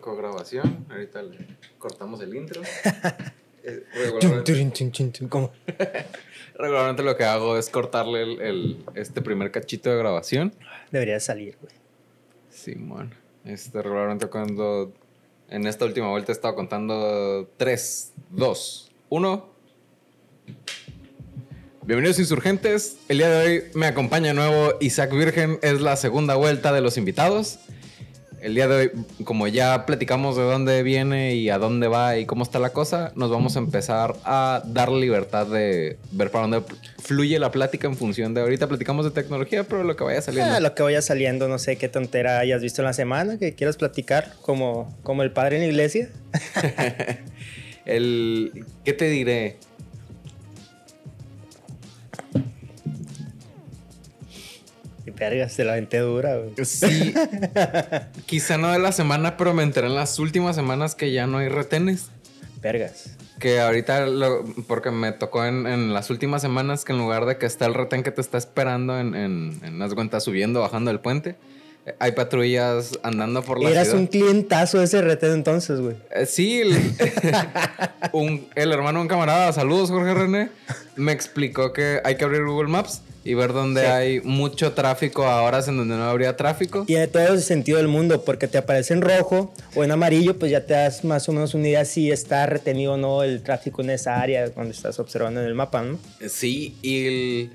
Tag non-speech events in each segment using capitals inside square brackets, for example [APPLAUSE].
arrancó grabación. Ahorita le cortamos el intro. [LAUGHS] Eh, ¿Cómo? [LAUGHS] Regularmente lo que hago es cortarle el, el- este primer cachito de grabación. Debería salir, güey. Simón. Este, regularmente cuando en esta última vuelta he estado contando 3, 2, 1. Bienvenidos insurgentes. El día de hoy me acompaña de nuevo Isaac Virgen. Es la segunda vuelta de los invitados. El día de hoy, como ya platicamos de dónde viene y a dónde va y cómo está la cosa, nos vamos a empezar a dar libertad de ver para dónde fluye la plática en función de ahorita platicamos de tecnología, pero lo que vaya saliendo. Ah, lo que vaya saliendo, no sé qué tontera hayas visto en la semana que quieras platicar, como, como el padre en la iglesia. [LAUGHS] El, ¿Qué te diré? Vergas, te la aventé dura, güey. Sí, [LAUGHS] quizá no de la semana, pero me enteré en las últimas semanas que ya no hay retenes. Vergas. Que ahorita, lo- porque me tocó en, en las últimas semanas que en lugar de que está el retén que te está esperando en, en, en las cuentas subiendo, bajando el puente, hay patrullas andando por la Eras ciudad. un clientazo de ese retén entonces, güey. Eh, Sí, el, [LAUGHS] un- el hermano de un camarada, saludos Jorge René, me explicó que hay que abrir Google Maps y ver dónde Sí. hay mucho tráfico a horas en donde no habría tráfico. Tiene todo el sentido del mundo, porque te aparece en rojo o en amarillo, pues ya te das más o menos una idea si está retenido o no el tráfico en esa área cuando estás observando en el mapa, ¿no? Sí, y el,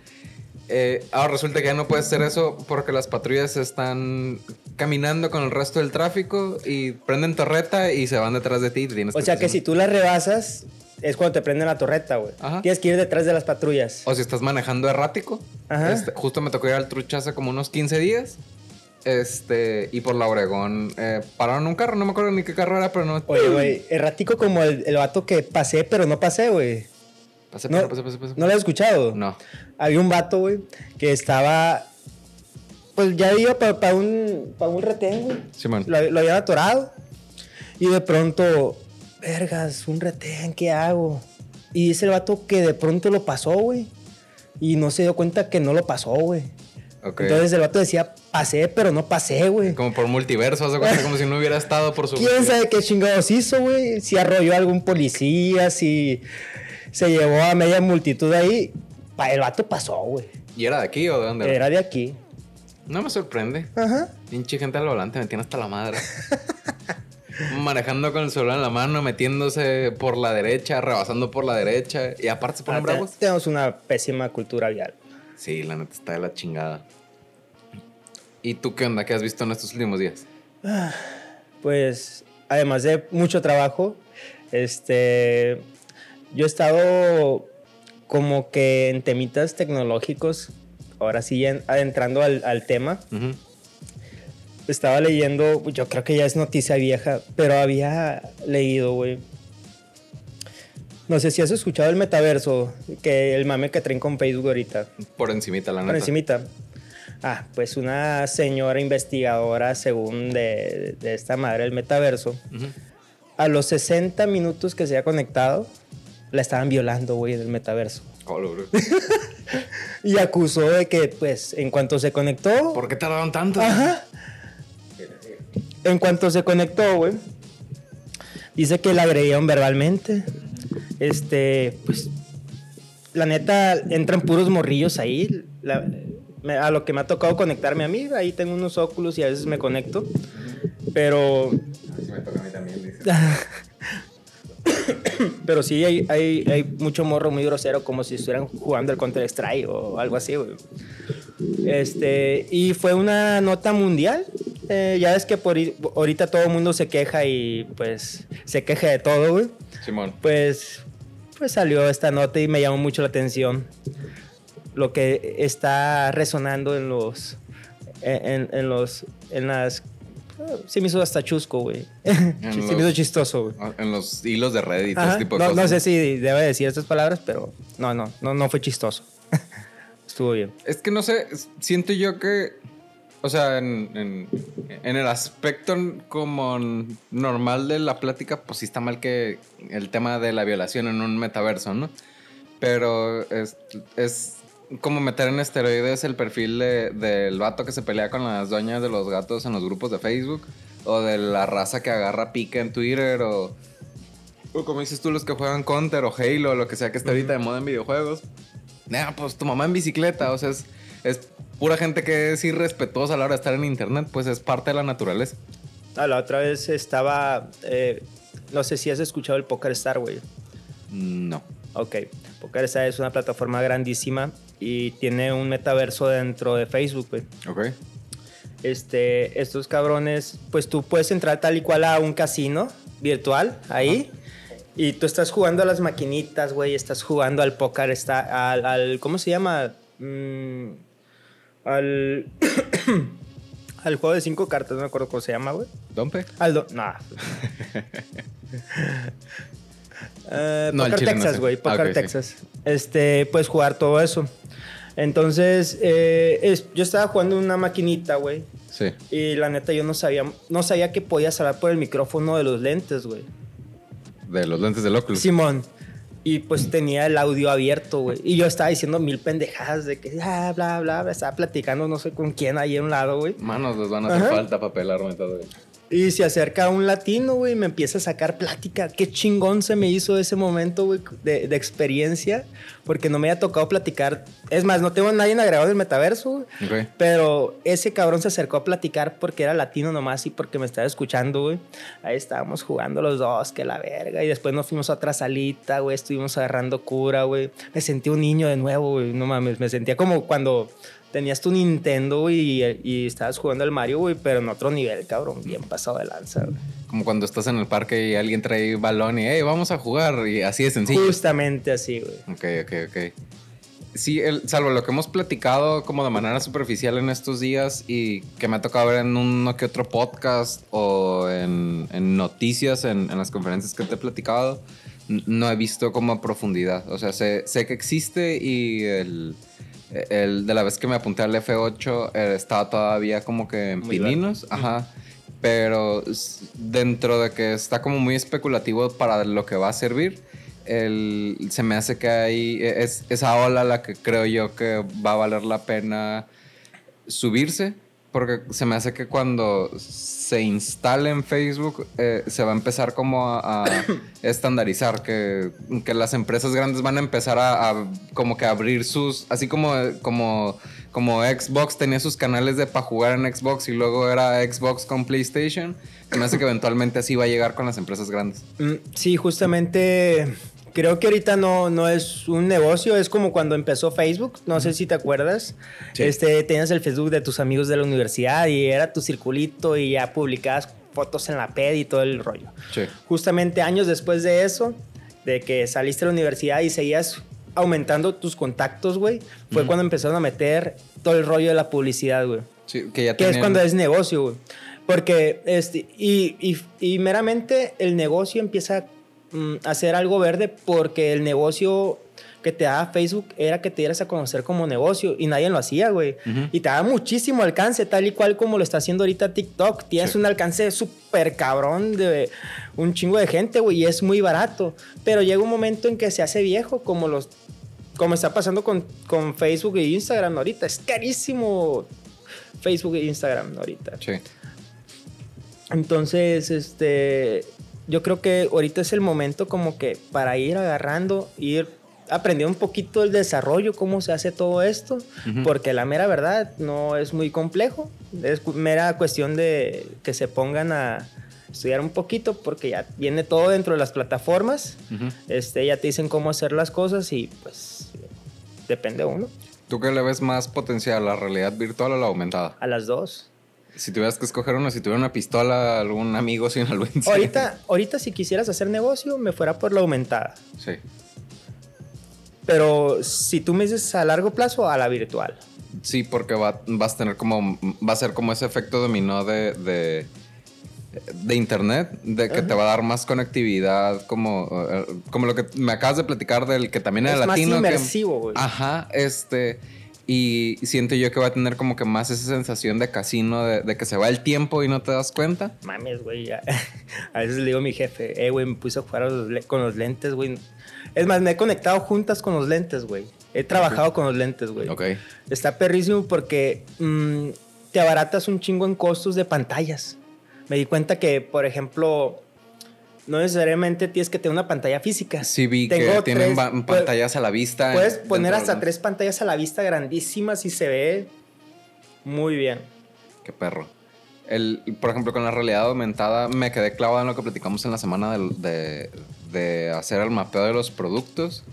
eh, ahora resulta que ya no puedes hacer eso porque las patrullas están caminando con el resto del tráfico y prenden torreta y se van detrás de ti. y te tienes O sea que si tú la rebasas, es cuando te prenden la torreta, güey. Tienes que ir detrás de las patrullas. O si estás manejando errático. Ajá. Este, justo me tocó ir al trucha hace como unos 15 días. Este, y por la Obregón eh, pararon un carro, no me acuerdo ni qué carro era, pero no. Oye, güey, errático como el, el vato que pasé, pero no pasé, güey. No. ¿No lo has escuchado? No. Había un vato, güey, que estaba. Pues ya iba para un, pa un retén, güey. Simón. Lo, lo habían atorado. Y de pronto, vergas, un retén, ¿qué hago? Y dice el vato que de pronto lo pasó, güey. Y no se dio cuenta que no lo pasó, güey. Ok. Entonces el vato decía, pasé, pero no pasé, güey. como por multiverso, haz de cuenta, como si no hubiera estado por su. [LAUGHS] ¿Quién sabe qué chingados hizo, güey? Si arrolló a algún policía, si se llevó a media multitud ahí. El vato pasó, güey. ¿Y era de aquí o de dónde? era? Era de aquí. No me sorprende. Ajá. Pinche gente al volante, me tiene hasta la madre. [LAUGHS] Manejando con el celular en la mano, metiéndose por la derecha, rebasando por la derecha. Y aparte se ponen Ah, te- bravos. Tenemos una pésima cultura vial. Sí, la neta está de la chingada. ¿Y tú qué onda? ¿Qué has visto en estos últimos días? Pues, además de mucho trabajo, este, yo he estado como que en temitas tecnológicos, ahora sí en- adentrando al, al tema. Estaba leyendo, yo creo que ya es noticia vieja, pero había leído, güey. No sé si has escuchado el metaverso, que el mame que traen con Facebook ahorita. Por encimita, la neta. Por encimita. Ah, pues una señora investigadora, según de, de esta madre del metaverso, Ujú. a los 60 minutos que se ha conectado, la estaban violando, güey, en el metaverso. Oh. [LAUGHS] Y acusó de que, pues, en cuanto se conectó... ¿Por qué tardaron tanto? Ajá. En cuanto se conectó, güey, dice que la agredieron verbalmente. Este, pues, la neta, entran puros morrillos ahí. La- me- a lo que me ha tocado conectarme a mí, ahí tengo unos óculos y a veces me conecto. Pero, Me toca a mí también, dice. [LAUGHS] [COUGHS] pero sí hay, hay, hay mucho morro muy grosero, como si estuvieran jugando el Counter Strike o algo así, güey. Este, y fue una nota mundial. Eh, ya ves que por, ahorita todo el mundo se queja y pues se queja de todo, güey. Simón. Pues, pues salió esta nota y me llamó mucho la atención. Lo que está resonando en los. En, en los. En las. Se me hizo hasta chusco, güey. Se [LAUGHS] me hizo chistoso, güey. En los hilos de Reddit Ajá, ese tipo de No, cosas. no sé si debe decir estas palabras, pero no, no, no, no fue chistoso. [LAUGHS] Estuvo bien. Es que no sé, siento yo que, o sea, en, en- en el aspecto como normal de la plática, pues sí está mal que el tema de la violación en un metaverso, ¿no? Pero es, es como meter en esteroides el perfil de- del vato que se pelea con las dueñas de los gatos en los grupos de Facebook. o de la raza que agarra pica en Twitter o, o como dices tú, los que juegan Counter o Halo o lo que sea que está ahorita de moda en videojuegos. Nah, pues tu mamá en bicicleta, o sea, es, es pura gente que es irrespetuosa a la hora de estar en internet, pues es parte de la naturaleza. Ah, la otra vez estaba, eh, no sé si has escuchado el Poker Star, güey. No. Ok, Poker Star es una plataforma grandísima y tiene un metaverso dentro de Facebook, güey. Ok. Este, estos cabrones, pues tú puedes entrar tal y cual a un casino virtual ahí. Y tú estás jugando a las maquinitas, güey. Estás jugando al póker, está, al, al- ¿Cómo se llama? Mm, al. [COUGHS] al juego de cinco cartas, no me acuerdo cómo se llama, güey. ¿Dompe? Al. do- Nah. [LAUGHS] Eh, No, Poker no Texas, sé. güey. Ah, Poker sí. Texas. Este, puedes jugar todo eso. Entonces, eh, es- yo estaba jugando una maquinita, güey. Sí. Y la neta, yo no sabía, no sabía que podías hablar por el micrófono de los lentes, güey. De los lentes del Oculus. Simón. Y pues tenía el audio abierto, güey. Y yo estaba diciendo mil pendejadas de que, ah, bla, bla, bla. Estaba platicando no sé con quién ahí a un lado, güey. Manos les van a hacer Ajá. falta para todo. güey. Y se acerca un latino, güey, y me empieza a sacar plática. Qué chingón se me hizo ese momento, güey, de, de experiencia. Porque no me había tocado platicar. Es más, no tengo a nadie agregado del metaverso, güey. Ok. Pero ese cabrón se acercó a platicar porque era latino nomás y porque me estaba escuchando, güey. Ahí estábamos jugando los dos, que la verga. Y después nos fuimos a otra salita, güey. Estuvimos agarrando cura, güey. Me sentí un niño de nuevo, güey. No mames, me sentía como cuando tenías tu Nintendo, güey, y, y estabas jugando al Mario, güey, pero en otro nivel, cabrón. Bien pasado de lanza, güey. Como cuando estás en el parque y alguien trae balón y, hey, vamos a jugar. Y así de sencillo. Justamente así, güey. Ok, ok, ok. Sí, el- salvo lo que hemos platicado como de manera superficial en estos días y que me ha tocado ver en uno que otro podcast o en, en noticias, en, en las conferencias que te he platicado, no he visto como a profundidad. O sea, sé, sé que existe y el, el de la vez que me apunté al F8 eh, estaba todavía como que en Muy pininos. Ajá. Pero dentro de que está como muy especulativo para lo que va a servir, el, se me hace que hay es esa ola la que creo yo que va a valer la pena subirse. Porque se me hace que cuando se instale en Facebook eh, se va a empezar como a, a [COUGHS] estandarizar, que, que las empresas grandes van a empezar a, a como que abrir sus, así como, como, como Xbox tenía sus canales de para jugar en Xbox y luego era Xbox con PlayStation, se me hace que eventualmente así va a llegar con las empresas grandes. Mm, Sí, justamente creo que ahorita no, no es un negocio, es como cuando empezó Facebook, no sé si te acuerdas. Sí. Este, tenías el Facebook de tus amigos de la universidad y era tu circulito y ya publicabas fotos en la ped y todo el rollo. Sí. Justamente años después de eso, de que saliste de la universidad y seguías aumentando tus contactos, güey, fue Ujú. cuando empezaron a meter todo el rollo de la publicidad, güey. Sí, que ya Que es tenían- cuando es negocio, güey. Porque, este, y, y, y meramente el negocio empieza mm, hacer algo verde porque el negocio que te daba Facebook era que te dieras a conocer como negocio y nadie lo hacía, güey. Ujú. Y te daba muchísimo alcance, tal y cual como lo está haciendo ahorita TikTok. Tienes Sí. un alcance súper cabrón de un chingo de gente, güey, y es muy barato. Pero llega un momento en que se hace viejo, como los como está pasando con, con Facebook e Instagram ahorita. Es carísimo Facebook e Instagram ahorita. Sí. Entonces, este, yo creo que ahorita es el momento como que para ir agarrando, ir aprendiendo un poquito el desarrollo, cómo se hace todo esto, porque la mera verdad no es muy complejo, es mera cuestión de que se pongan a estudiar un poquito, porque ya viene todo dentro de las plataformas, este, ya te dicen cómo hacer las cosas y pues depende uno, ¿Tú qué le ves más potencial, la realidad virtual o la aumentada? a las dos. Si tuvieras que escoger una, si tuviera una pistola, algún amigo sin algún Ahorita, ahorita si quisieras hacer negocio, me fuera por la aumentada. Sí. Pero si tú me dices a largo plazo, a la virtual. Sí, porque va, vas a tener como. Va a ser como ese efecto dominó de. de de internet, de que te va a dar más conectividad, como, eh, como lo que me acabas de platicar del que también era es más latino. que- inmersivo, güey. Ajá, este. Y siento yo que va a tener como que más esa sensación de casino, de, de que se va el tiempo y no te das cuenta. Mames, güey. ya. [LAUGHS] A veces le digo a mi jefe, eh, güey, me puse a jugar a los le- con los lentes, güey. Es más, me he conectado juntas con los lentes, güey. He trabajado con los lentes, güey. Ok. Está perrísimo porque mm, te abaratas un chingo en costos de pantallas. me di cuenta que, por ejemplo, no necesariamente tienes que tener una pantalla física. Sí, vi que tienen pantallas a la vista. Puedes poner hasta tres pantallas a la vista grandísimas y se ve muy bien. Qué perro. El, por ejemplo, con la realidad aumentada me quedé clavado en lo que platicamos en la semana de, de hacer el mapeo de los productos.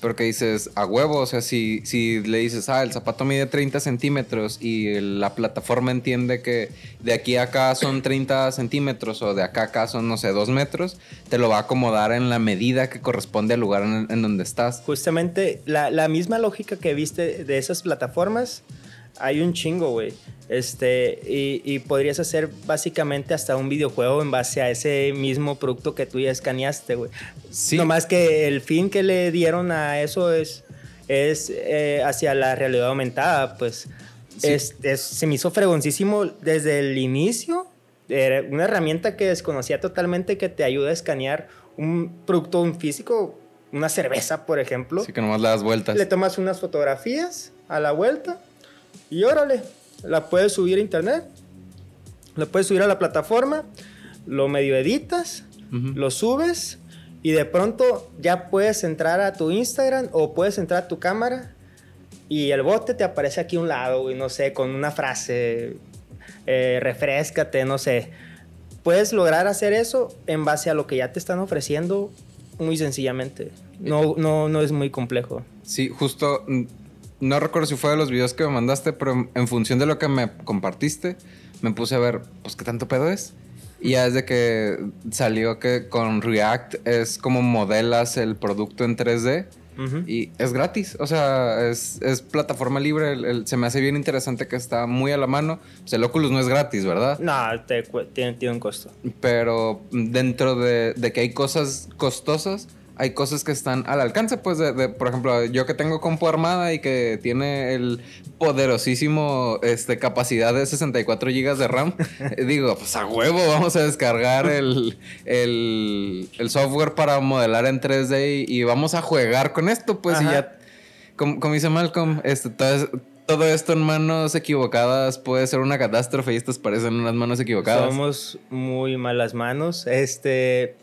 Pero que dices, a huevo, o sea, si, si le dices, ah, el zapato mide 30 centímetros y la plataforma entiende que de aquí a acá son 30 centímetros o de acá a acá son, no sé, 2 metros, te lo va a acomodar en la medida que corresponde al lugar en, donde estás. Justamente la misma lógica que viste de esas plataformas hay un chingo, güey. Este, y, podrías hacer básicamente hasta un videojuego en base a ese mismo producto que tú ya escaneaste, güey. Sí. más que el fin que le dieron a eso es, es eh, hacia la realidad aumentada, pues. Es, se me hizo fregoncísimo desde el inicio. Era una herramienta que desconocía totalmente que te ayuda a escanear un producto un físico, una cerveza, por ejemplo. Sí, que nomás le das vueltas. Le tomas unas fotografías a la vuelta y órale, la puedes subir a internet, la puedes subir a la plataforma, lo medio editas, lo subes y de pronto ya puedes entrar a tu Instagram o puedes entrar a tu cámara y el bote te aparece aquí a un lado, y no sé, con una frase, eh, refrescate, no sé. Puedes lograr hacer eso en base a lo que ya te están ofreciendo muy sencillamente. No, no, no es muy complejo. Sí, justo no recuerdo si fue de los videos que me mandaste, pero en función de lo que me compartiste, me puse a ver, pues, qué tanto pedo es. Y ya desde que salió que con React es como modelas el producto en 3D y es gratis. O sea, es, plataforma libre. se me hace bien interesante que está muy a la mano. Pues el Oculus no es gratis, ¿verdad? No, tiene, tiene, un costo. Pero dentro de, de que hay cosas costosas, hay cosas que están al alcance, pues, de, por ejemplo, yo que tengo compu armada y que tiene el poderosísimo este, capacidad de 64 GB de RAM, [LAUGHS] digo, pues a huevo, vamos a descargar el, el, software para modelar en 3D y, vamos a jugar con esto, pues, y ya, como, como, dice Malcolm, este, todo, esto en manos equivocadas puede ser una catástrofe y estas parecen unas manos equivocadas. Somos muy malas manos. Este,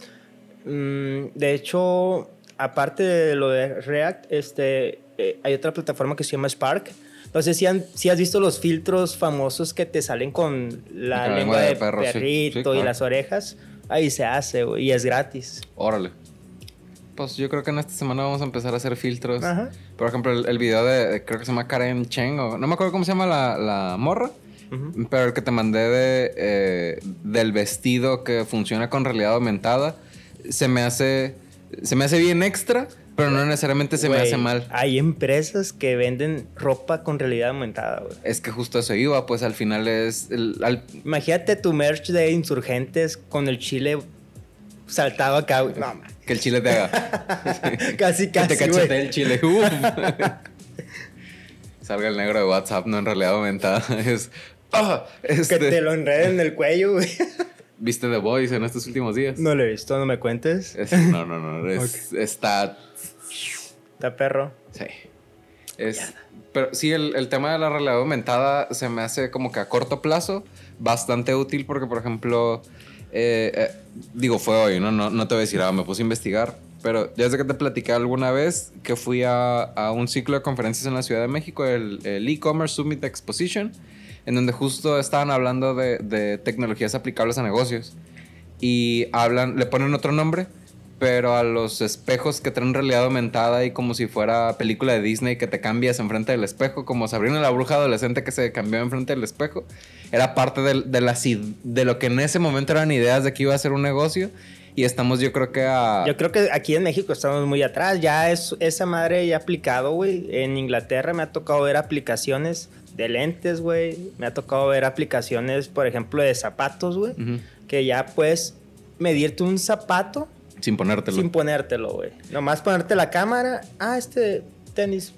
Mm, de hecho, aparte de lo de React, este, eh, hay otra plataforma que se llama Spark. No sé si, si has visto los filtros famosos que te salen con la, lengua, de, perrito y las orejas. Ahí se hace, y es gratis. Órale. Pues yo creo que en esta semana vamos a empezar a hacer filtros. Por ejemplo, el, video de, creo que se llama Karen Cheng, o no me acuerdo cómo se llama la, la morra. Pero el que te mandé de, eh, del vestido que funciona con realidad aumentada se me hace, se me hace bien extra, pero no necesariamente se me hace mal. Hay empresas que venden ropa con realidad aumentada, güey. Es que justo eso iba, pues al final es... Imagínate tu merch de insurgentes con el chile saltado acá, güey. No, que el chile te haga. casi, [LAUGHS] casi, Que te cachete el chile. [LAUGHS] Salga el negro de WhatsApp, no en realidad aumentada. [LAUGHS] Es... Este... Que te lo enreden en el cuello, güey. ¿Viste The Voice en estos últimos días? No lo he visto, no me cuentes. no, no, no. Está. Está perro. Sí. Es, pero sí, el, tema de la realidad aumentada se me hace como que a corto plazo bastante útil porque, por ejemplo, eh, eh, digo, fue hoy, ¿no? ¿no? No te voy a decir, ah, me puse a investigar, pero ya sé que te platicé alguna vez que fui a, a un ciclo de conferencias en la Ciudad de México, el e-commerce Summit Exposition en donde justo estaban hablando de, tecnologías aplicables a negocios. Y hablan, le ponen otro nombre, pero a los espejos que traen realidad aumentada y como si fuera película de Disney que te cambias enfrente del espejo, como Sabrina la bruja adolescente que se cambió enfrente del espejo, era parte de, de, de lo que en ese momento eran ideas de que iba a ser un negocio. Y estamos, yo creo que a. Yo creo que aquí en México estamos muy atrás. Ya es esa madre ya aplicado, güey. En Inglaterra me ha tocado ver aplicaciones de lentes, güey. Me ha tocado ver aplicaciones, por ejemplo, de zapatos, güey. Que ya puedes medirte un zapato. Sin ponértelo. Sin ponértelo, güey. Nomás ponerte la cámara. Ah, este tenis.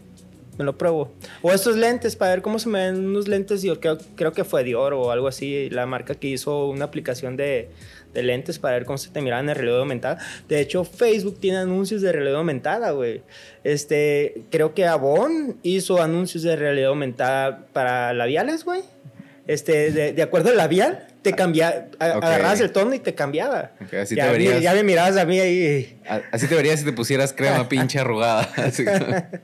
Me lo pruebo. O estos lentes para ver cómo se me ven unos lentes. Yo creo, creo que fue Dior o algo así. La marca que hizo una aplicación de, de lentes para ver cómo se te miraban en realidad aumentada. De hecho, Facebook tiene anuncios de realidad aumentada, güey. Este, creo que Avon hizo anuncios de realidad aumentada para labiales, güey. Este, de, acuerdo al labial, te cambiaba, agarrabas el tono y te cambiaba. así ya, te verías. ya me mirabas a mí ahí. Así te verías si te pusieras crema [LAUGHS] pinche arrugada. [LAUGHS]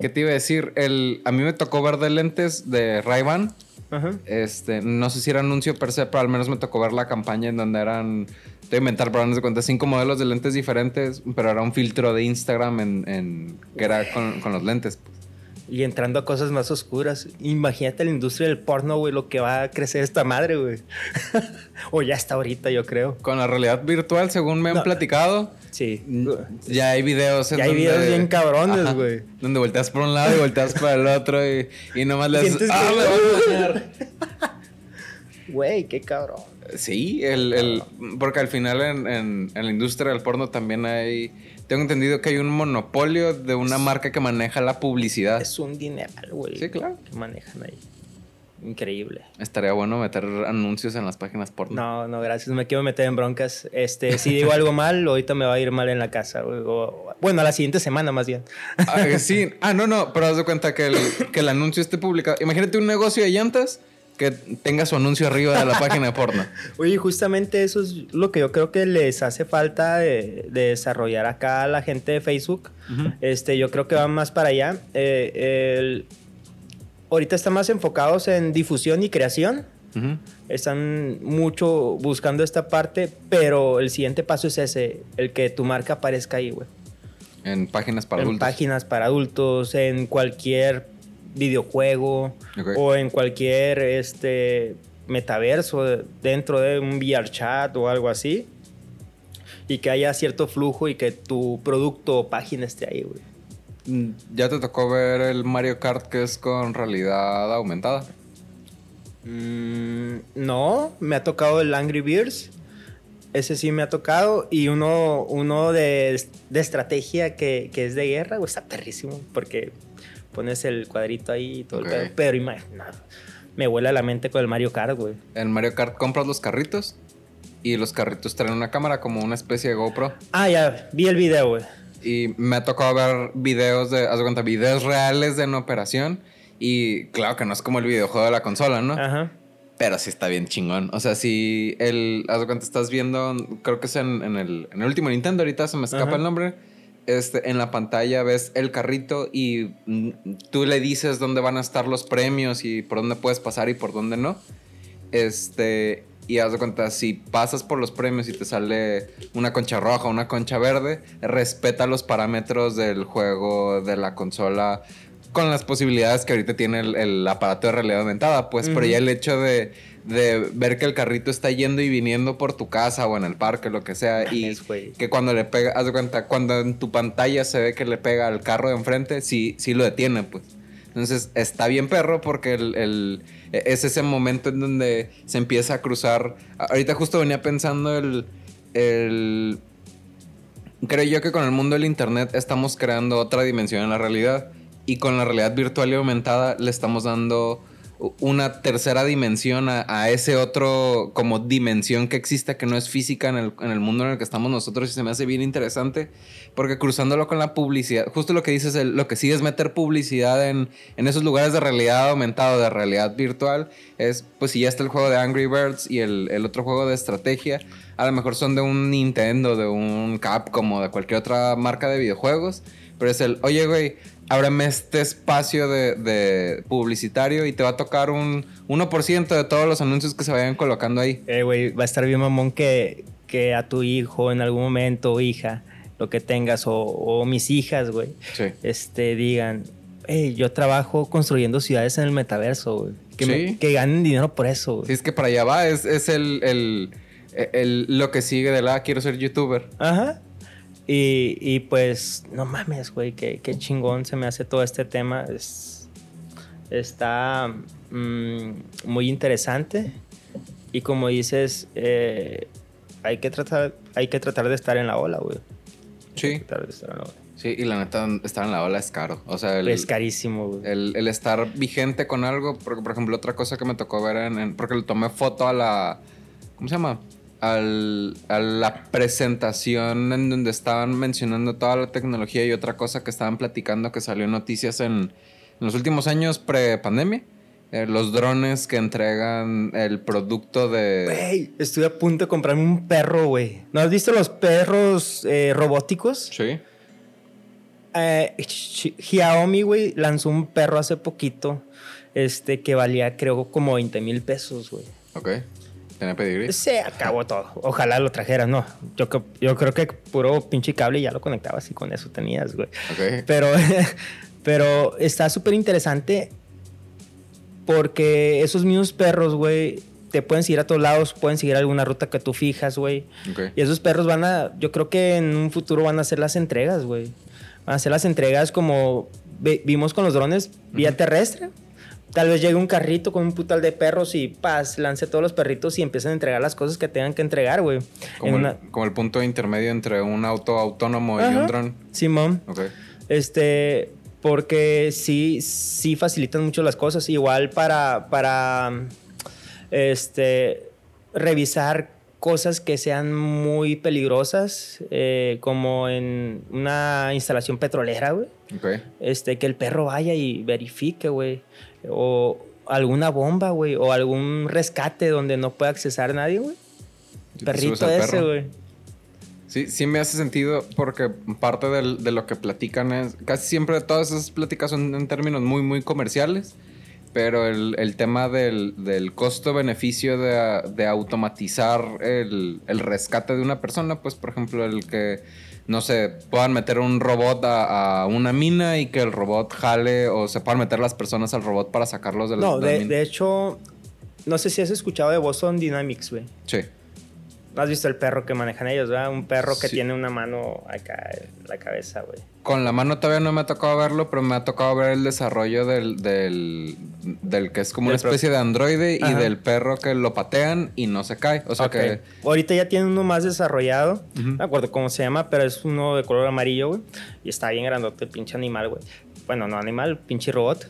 ¿Qué te iba a decir? El, a mí me tocó ver de lentes de Ray-Ban. Este, no sé si era anuncio per se, pero al menos me tocó ver la campaña en donde eran, te voy a inventar, pero no se cuenta, cinco modelos de lentes diferentes, pero era un filtro de Instagram en, que era con, con los lentes. Y entrando a cosas más oscuras. Imagínate la industria del porno, güey, lo que va a crecer esta madre, güey. [LAUGHS] o ya está ahorita, yo creo. Con la realidad virtual, según me han platicado. Sí. Ya hay videos en Ya hay videos bien cabrones, güey. Donde volteas por un lado y volteas para el otro y, y nomás le haces... ¡Ah, me [LAUGHS] Güey, qué cabrón. Sí, el, el, porque al final en, en, en la industria del porno también hay tengo entendido que hay un monopolio de una marca que maneja la publicidad. Es un dinero, güey. Sí, claro. Que manejan ahí. Increíble. Estaría bueno meter anuncios en las páginas porno. No, no, gracias. Me quiero meter en broncas. Este, si digo algo mal, ahorita me va a ir mal en la casa. bueno, la siguiente semana más bien. Ah, sí. Ah, no, no. Pero haz de cuenta que el, que el anuncio esté publicado. Imagínate un negocio de llantas que tenga su anuncio arriba de la página de porno. [LAUGHS] Oye, justamente eso es lo que yo creo que les hace falta de, desarrollar acá a la gente de Facebook. este, yo creo que van más para allá. Eh, ahorita están más enfocados en difusión y creación. Están mucho buscando esta parte, pero el siguiente paso es ese, el que tu marca aparezca ahí, güey. En páginas para adultos. En páginas para adultos, en cualquier videojuego o en cualquier este, metaverso dentro de un VR chat o algo así. Y que haya cierto flujo y que tu producto o página esté ahí, güey. Mm, ¿Ya te tocó ver el Mario Kart que es con realidad aumentada? Mm, no, me ha tocado el Angry Birds. Ese sí me ha tocado. Y uno, uno de, de estrategia que, que, es de guerra, güey, está perrísimo. Porque pones el cuadrito ahí y todo el pedo. Pero imagínate, me vuela la mente con el Mario Kart, güey. En Mario Kart compras los carritos y los carritos traen una cámara como una especie de GoPro. Ah, ya, vi el video, güey. Y me ha tocado ver videos de, haz de cuenta, videos reales de una operación. Y claro que no es como el videojuego de la consola, ¿no? Ajá. Pero sí está bien chingón. O sea, si el, haz de cuenta, estás viendo, creo que es en, el, en el último Nintendo, ahorita se me escapa el nombre este, en la pantalla ves el carrito y tú le dices dónde van a estar los premios y por dónde puedes pasar y por dónde no. Este, y haz de cuenta, si pasas por los premios y te sale una concha roja, una concha verde, respeta los parámetros del juego, de la consola, con las posibilidades que ahorita tiene el, aparato de realidad aumentada. Pues, por ya el hecho de de ver que el carrito está yendo y viniendo por tu casa o en el parque, lo que sea, y que cuando le pega, haz de cuenta, cuando en tu pantalla se ve que le pega al carro de enfrente, sí, sí lo detiene, pues. Entonces está bien perro porque el, es ese momento en donde se empieza a cruzar. Ahorita justo venía pensando el, el... Creo yo que con el mundo del Internet estamos creando otra dimensión en la realidad y con la realidad virtual y aumentada le estamos dando una tercera dimensión a, ese otro como dimensión que existe que no es física en el, mundo en el que estamos nosotros y se me hace bien interesante porque cruzándolo con la publicidad, justo lo que dices, lo que sí es meter publicidad en, esos lugares de realidad aumentada, de realidad virtual, es pues si ya está el juego de Angry Birds y el, el otro juego de estrategia, a lo mejor son de un Nintendo, de un Capcom o de cualquier otra marca de videojuegos, pero es el, oye güey, ábreme este espacio de, publicitario y te va a tocar un 1% de todos los anuncios que se vayan colocando ahí. Eh, güey, va a estar bien mamón que, que a tu hijo en algún momento o hija, lo que tengas, o, mis hijas, güey, este, digan, hey, yo trabajo construyendo ciudades en el metaverso, güey. Que, que ganen dinero por eso, güey. Sí, es que para allá va, es, es el, el, el, lo que sigue de la quiero ser youtuber. Ajá. Y, pues, no mames, güey, qué, chingón se me hace todo este tema. Es, está mm, muy interesante. Y como dices, eh, hay, que tratar, hay que tratar de estar en la ola, güey. Sí. Sí, y la neta, estar en la ola es caro. O sea, es carísimo, güey. El, estar vigente con algo, porque, por ejemplo, otra cosa que me tocó ver en, porque le tomé foto a la. ¿Cómo se llama? Al, a la presentación en donde estaban mencionando toda la tecnología y otra cosa que estaban platicando que salió en noticias en, los últimos años pre-pandemia. eh, los drones que entregan el producto de... Güey, estuve a punto de comprarme un perro, güey. ¿No has visto los perros eh, robóticos? Sí. Eh, Xiaomi, güey, lanzó un perro hace poquito este, que valía, creo, como 20 mil pesos, güey. Ok. Pedigrí. Se acabó todo. Ojalá lo trajeras, no. Yo, creo- yo creo que puro pinche cable ya lo conectabas y con eso tenías, güey. Ok. Pero, [LAUGHS] pero está súper interesante porque esos mismos perros, güey, te pueden seguir a todos lados, pueden seguir alguna ruta que tú fijas, güey. Ok. Y esos perros van a, yo creo que en un futuro van a hacer las entregas, güey. Van a hacer las entregas como vimos con los drones, vía terrestre. Tal vez llegue un carrito con un putal de perros y paz, lance todos los perritos y empiezan a entregar las cosas que tengan que entregar, güey. Como, el, una- como el punto intermedio entre un auto autónomo y un dron. Simón. Ok. Este, porque sí, sí facilitan mucho las cosas. Igual para, para, este, revisar cosas que sean muy peligrosas, eh, como en una instalación petrolera, güey. Ok. Este, que el perro vaya y verifique, güey. O alguna bomba, güey. O algún rescate donde no pueda accesar nadie, güey. Perrito ese, güey. Sí, sí me hace sentido porque parte del- de lo que platican es... Casi siempre todas esas pláticas son en términos muy, muy comerciales. Pero el, el tema del, del costo-beneficio de, de automatizar el, el rescate de una persona, pues por ejemplo el que, no sé, puedan meter un robot a, a una mina y que el robot jale o se puedan meter las personas al robot para sacarlos de la, No, de la de, mina. de hecho, no sé si has escuchado de Boston Dynamics, güey. Sí. ¿No has visto el perro que manejan ellos, verdad? Un perro que Sí. tiene una mano acá en la cabeza, güey. Con la mano todavía no me ha tocado verlo, pero me ha tocado ver el desarrollo del, del, del que es como una Del pro- especie de androide y Ajá. del perro que lo patean y no se cae. O sea Ok. que... Ahorita ya tiene uno más desarrollado. Ujú. No me acuerdo cómo se llama, pero es uno de color amarillo, güey. Y está bien grandote el pinche animal, güey. Bueno, no animal, pinche robot.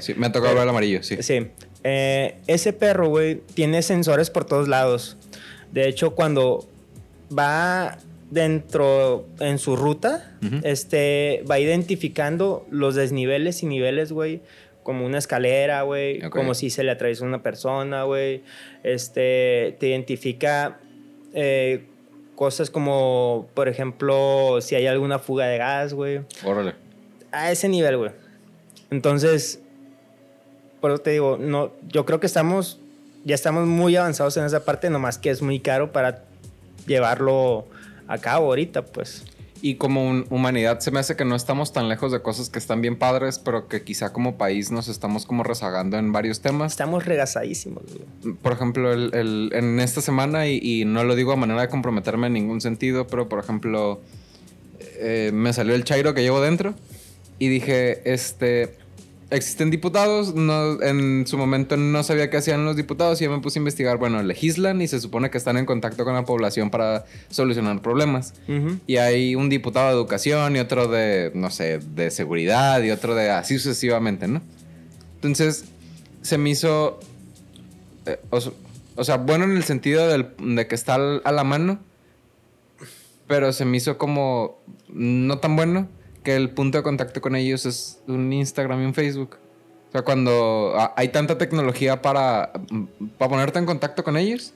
Sí, me ha tocado [LAUGHS] ver el amarillo, sí. Sí. Eh, ese perro, güey, tiene sensores por todos lados. De hecho, cuando va dentro en su ruta, este, va identificando los desniveles y niveles, güey, como una escalera, güey, como si se le atraviesa una persona, güey. Este, te identifica eh, cosas como, por ejemplo, si hay alguna fuga de gas, güey Órale. a ese nivel, güey. Entonces, por eso te digo, no, yo creo que estamos, ya estamos muy avanzados en esa parte, nomás que es muy caro para llevarlo a cabo ahorita, pues. Y como un- humanidad se me hace que no estamos tan lejos de cosas que están bien padres, pero que quizá como país nos estamos como rezagando en varios temas. Estamos regasadísimos, güey. Por ejemplo, el, el- en esta semana, y, y no lo digo a manera de comprometerme en ningún sentido, pero por ejemplo, eh, me salió el chairo que llevo dentro y dije, este, existen diputados, no, en su momento no sabía qué hacían los diputados y yo me puse a investigar, bueno, legislan y se supone que están en contacto con la población para solucionar problemas. Y hay un diputado de educación y otro de, no sé, de seguridad y otro de así sucesivamente, ¿no? Entonces, se me hizo, eh, o, sea, bueno en el sentido del- de que está al- a la mano, pero se me hizo como no tan bueno que el punto de contacto con ellos es un Instagram y un Facebook. O sea, cuando hay tanta tecnología para, para ponerte en contacto con ellos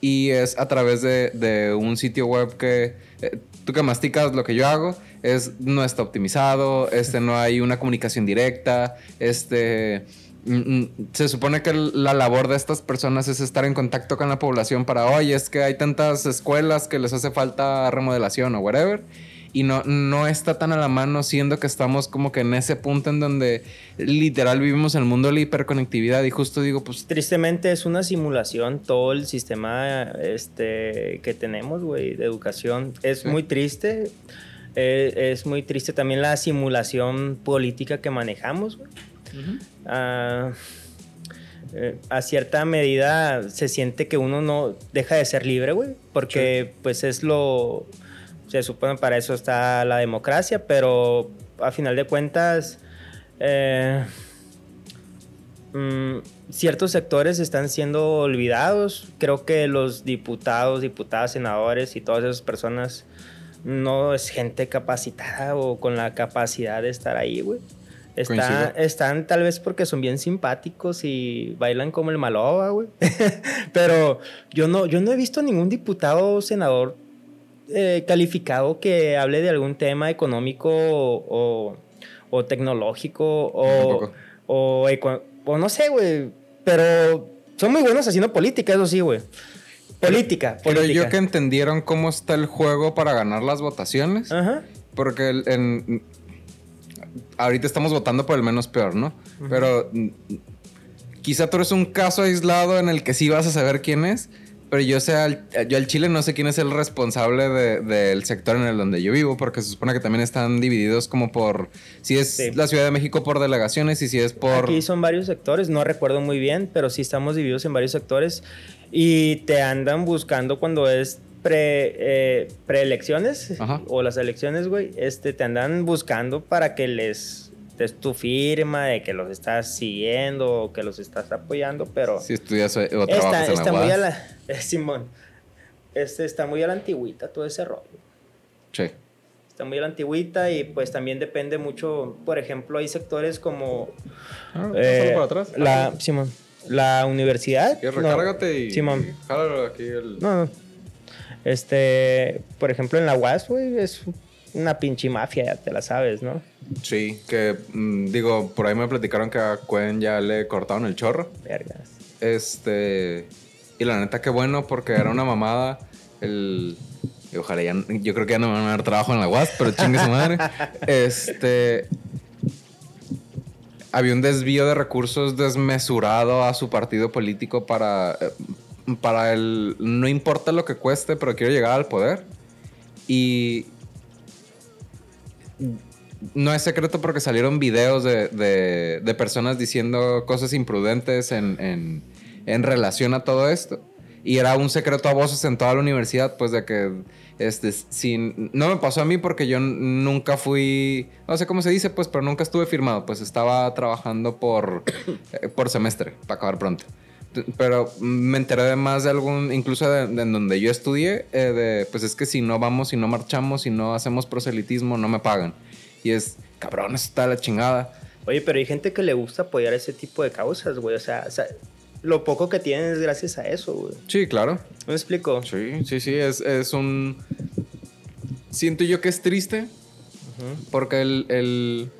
y es a través de, de un sitio web que eh, tú que masticas lo que yo hago es no está optimizado, este no hay una comunicación directa, este mm, mm, se supone que la labor de estas personas es estar en contacto con la población para, oye, es que hay tantas escuelas que les hace falta remodelación o whatever. Y no, no está tan a la mano, siendo que estamos como que en ese punto en donde literal vivimos el mundo de la hiperconectividad. Y justo digo, pues Tristemente es una simulación todo el sistema este, que tenemos, güey, de educación. Es Sí. muy triste. Eh, es muy triste también la simulación política que manejamos, güey. Eh, a cierta medida se siente que uno no deja de ser libre, güey, porque pues es lo, se supone para eso está la democracia, pero a final de cuentas, eh, mm, ciertos sectores están siendo olvidados. Creo que los diputados, diputadas, senadores y todas esas personas no es gente capacitada o con la capacidad de estar ahí, güey. Está, están tal vez porque son bien simpáticos y bailan como el maloba, güey. [LAUGHS] Pero yo no, yo no he visto ningún diputado o senador eh, calificado que hable de algún tema económico o, o tecnológico o, o, o, no sé, güey. Pero son muy buenos haciendo política, eso sí, güey. Política, política. Pero yo que entendieron cómo está el juego para ganar las votaciones. Ajá. Porque en, ahorita estamos votando por el menos peor, ¿no? Pero mm, quizá tú eres un caso aislado en el que sí vas a saber quién es. Pero yo sé, yo al Chile no sé quién es el responsable del sector en el donde yo vivo, porque se supone que también están divididos como por, si es la Ciudad de México por delegaciones y si es por... Aquí son varios sectores, no recuerdo muy bien, pero sí estamos divididos en varios sectores y te andan buscando cuando es pre, eh, preelecciones o las elecciones, güey, este, te andan buscando para que les des tu firma de que los estás siguiendo o que los estás apoyando, pero... Si estudias o trabajas está, muy a la... [LAUGHS] Simón, este está muy a la antigüita todo ese rollo. Sí. Está muy a la antigüita y pues también depende mucho, por ejemplo, hay sectores como... Ah, eh, para atrás. La, Simón, la universidad... recárgate y... Simón. aquí el... No, no. Este, por ejemplo, en la UAS, güey, es una pinche mafia, ya te la sabes, ¿no? Sí, que mm, digo, por ahí me platicaron que a Cuen ya le cortaron el chorro. Vergas. Este, y la neta, qué bueno, porque era una mamada. El, y ojalá ya, yo creo que ya no me van a dar trabajo en la UAS, pero chingue su madre. [LAUGHS] Este, había un desvío de recursos desmesurado a su partido político para eh, para el no importa lo que cueste, pero quiero llegar al poder. Y no es secreto porque salieron videos de, de, personas diciendo cosas imprudentes en, en, relación a todo esto. Y era un secreto a voces en toda la universidad, pues de que, este, sin, no me pasó a mí porque yo nunca fui, no sé cómo se dice, pues, pero nunca estuve firmado, pues estaba trabajando por, [COUGHS] eh, por semestre, para acabar pronto pero me enteré de más de algún, incluso de, en donde yo estudié, eh, de, pues es que si no vamos, si no marchamos, si no hacemos proselitismo, no me pagan. Y es, cabrón, está la chingada. Oye, pero hay gente que le gusta apoyar ese tipo de causas, güey. O sea, lo poco que tienen es gracias a eso, güey. Sí, claro. ¿Me explico? Sí, sí, sí, es, es un... Siento yo que es triste, porque el, el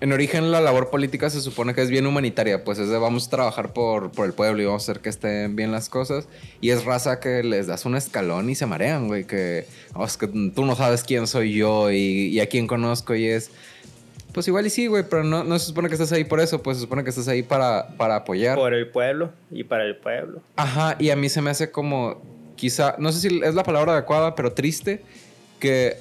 en origen la labor política se supone que es bien humanitaria, pues es de vamos a trabajar por, por el pueblo y vamos a hacer que estén bien las cosas. Y es raza que les das un escalón y se marean, güey, que, oh, es que tú no sabes quién soy yo y, a quién conozco y es... Pues igual y sí, güey, pero no, no se supone que estás ahí por eso, pues se supone que estás ahí para, para apoyar. Por el pueblo y para el pueblo. Ajá, y a mí se me hace como, quizá, no sé si es la palabra adecuada, pero triste, que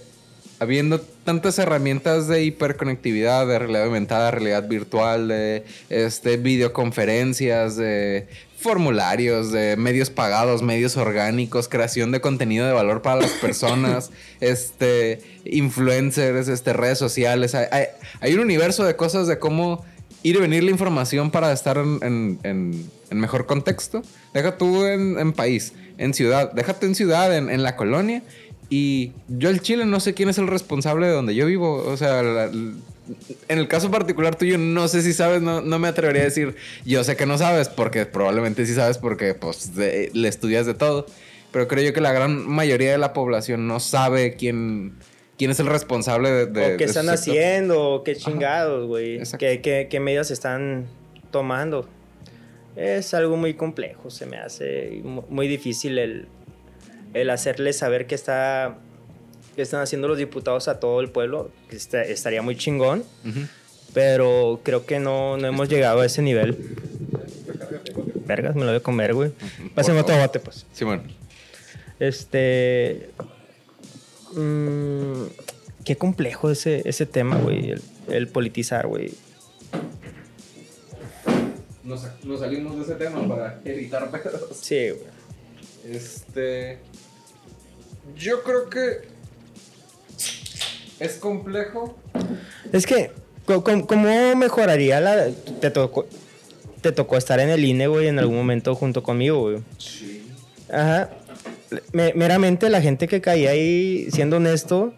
habiendo tantas herramientas de hiperconectividad, de realidad aumentada, realidad virtual, de este, videoconferencias, de formularios, de medios pagados, medios orgánicos, creación de contenido de valor para las personas, [LAUGHS] este, influencers, este, redes sociales. Hay, un universo de cosas de cómo ir y venir la información para estar en, mejor contexto. Deja tú en, país, en ciudad, déjate en ciudad, en la colonia y yo el Chile no sé quién es el responsable de donde yo vivo. O sea, en el caso particular tuyo, no sé si sabes, no, no, me atrevería a decir, yo sé que no sabes, porque probablemente sí sabes porque pues le estudias de todo. Pero creo yo que la gran mayoría de la población no sabe quién, quién es el responsable de... o qué están haciendo, qué chingados, güey. Qué, qué, qué medidas están tomando. Es algo muy complejo, se me hace muy difícil el el hacerles saber que está que están haciendo los diputados a todo el pueblo, que estaría muy chingón, pero creo que no, no hemos llegado a ese nivel. Vergas, me lo voy a comer, güey. Pásame otro bote, pues. Sí, bueno. Este. Mm, qué complejo ese, ese tema, güey. El, politizar, güey. Nos, nos, salimos de ese tema para evitar pedos. Sí, güey. Este. Yo creo que es complejo. Es que, ¿cómo, mejoraría la... Te tocó, te tocó estar en el INE, güey, en algún momento junto conmigo, güey. Sí. Ajá. meramente la gente que caía ahí, siendo honesto,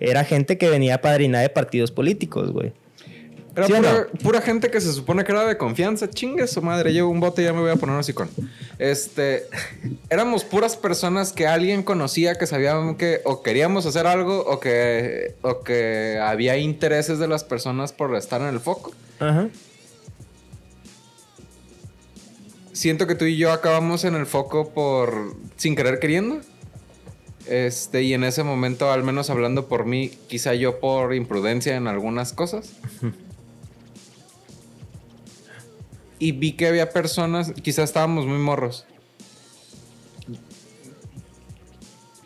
era gente que venía a padrinar de partidos políticos, güey. Era ¿Sí o pura, pura gente que se supone que era de confianza. Chingue su madre, llevo un bote y ya me voy a poner un con. Este, [LAUGHS] éramos puras personas que alguien conocía, que sabían que o queríamos hacer algo o que, o que había intereses de las personas por estar en el foco. Ajá. Siento que tú y yo acabamos en el foco por sin querer queriendo. Este, y en ese momento, al menos hablando por mí, quizá yo por imprudencia en algunas cosas. Y vi que había personas, quizá estábamos muy morros.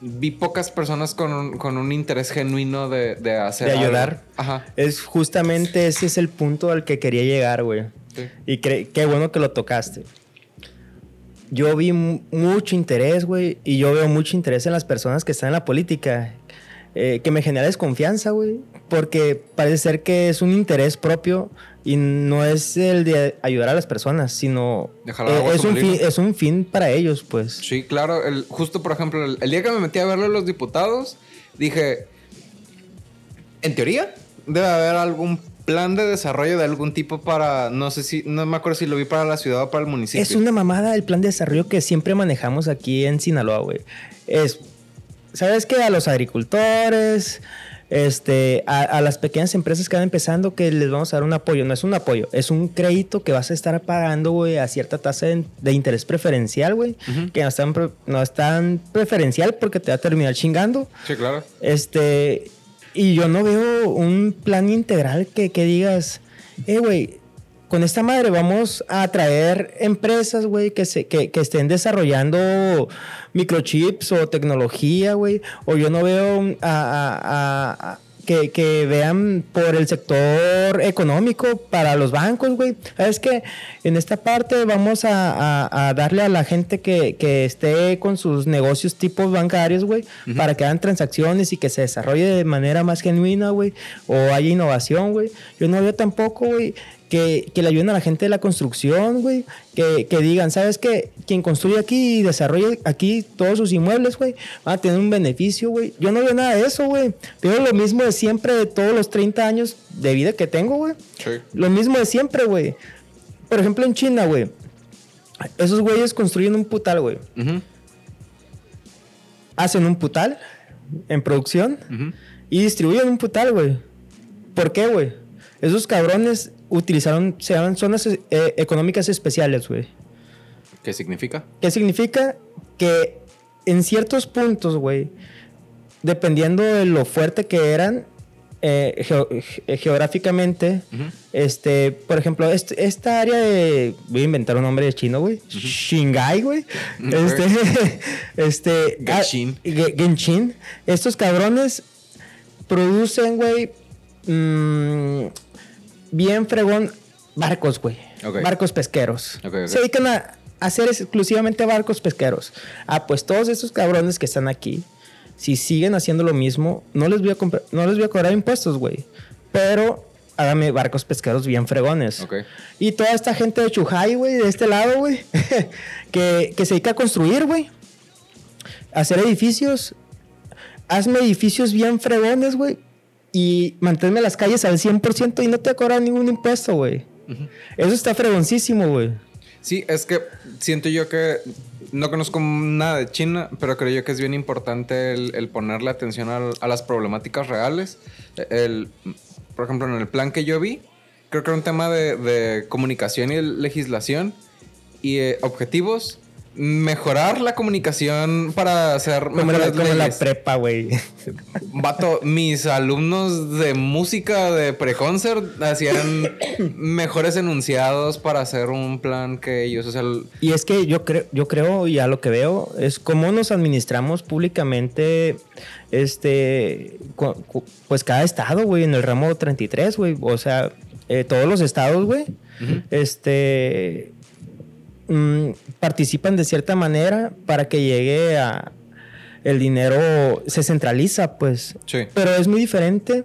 Vi pocas personas con un, con un interés genuino de, de hacer. De algo. ayudar. Ajá. Es justamente ese es el punto al que quería llegar, güey. Sí. Y qué bueno que lo tocaste. Yo vi mu- mucho interés, güey, y yo veo mucho interés en las personas que están en la política, eh, que me genera desconfianza, güey, porque parece ser que es un interés propio y no es el de ayudar a las personas, sino a es, un fin, es un fin para ellos, pues. Sí, claro. El, justo, por ejemplo, el, el día que me metí a verlo a los diputados, dije, en teoría, debe haber algún plan de desarrollo de algún tipo para, no sé si, no me acuerdo si lo vi para la ciudad o para el municipio. Es una mamada el plan de desarrollo que siempre manejamos aquí en Sinaloa, güey. Es, ¿sabes qué? A los agricultores, este, a, a las pequeñas empresas que van empezando, que les vamos a dar un apoyo. No es un apoyo, es un crédito que vas a estar pagando, güey, a cierta tasa de, de interés preferencial, güey. Que no es, tan, no es tan preferencial porque te va a terminar chingando. Sí, claro. Este, y yo no veo un plan integral que, que digas, eh, güey, con esta madre vamos a atraer empresas, güey, que, se, que, que estén desarrollando microchips o tecnología, güey. O yo no veo un- a- a- a- que, que vean por el sector económico para los bancos, güey. Es que en esta parte vamos a, a- a darle a la gente que, que esté con sus negocios tipos bancarios, güey, para que hagan transacciones y que se desarrolle de manera más genuina, güey, o haya innovación, güey. Yo no veo tampoco, güey, que, que le ayuden a la gente de la construcción, güey, que, que digan, ¿sabes qué? Quien construye aquí y desarrolle aquí todos sus inmuebles, güey, va a tener un beneficio, güey. Yo no veo nada de eso, güey. Veo lo mismo de siempre de todos los 30 años de vida que tengo, güey. Sí. Lo mismo de siempre, güey. Por ejemplo, en China, güey. Esos güeyes construyen un putal, güey. Ujú, Hacen un putal en producción y distribuyen un putal, güey. ¿Por qué, güey? Esos cabrones utilizaron, se llaman zonas eh, económicas especiales, güey. ¿Qué significa? ¿Qué significa? Que en ciertos puntos, güey, dependiendo de lo fuerte que eran eh, geo- ge- geográficamente, este, por ejemplo, este- esta área de, voy a inventar un nombre de chino, güey, Shingai, güey, [LAUGHS] este, [LAUGHS] este, ah, Genshin. Ge- Genshin, estos cabrones producen, güey, mm, bien fregón barcos, güey, barcos pesqueros, se dedican a hacer exclusivamente barcos pesqueros. Ah, pues todos estos cabrones que están aquí, si siguen haciendo lo mismo, no les voy a, no les voy a cobrar impuestos, güey. Pero hágame barcos pesqueros bien fregones. Y toda esta gente de Chuhai, güey, de este lado, güey, [LAUGHS] que, que se dedica a construir, güey. Hacer edificios. Hazme edificios bien fregones, güey. Y manténme las calles al 100% y no te cobran ningún impuesto, güey. Eso está fregoncísimo, güey. Sí, es que siento yo que no conozco nada de China, pero creo yo que es bien importante el, el ponerle atención al- a, las problemáticas reales. El, por ejemplo, en el plan que yo vi, creo que era un tema de, de comunicación y legislación y eh, objetivos. Mejorar la comunicación para hacer Como, la, mejores como la prepa, güey. Vato, mis alumnos de música de preconcert hacían mejores enunciados para hacer un plan que ellos. O sea, el- Y es que yo creo, yo creo, y a lo que veo, es cómo nos administramos públicamente, este, pues cada estado, güey, en el ramo 33, güey. O sea, eh, todos los estados, güey, este, mm, participan de cierta manera para que llegue a... El dinero se centraliza, pues. Sí. Pero es muy diferente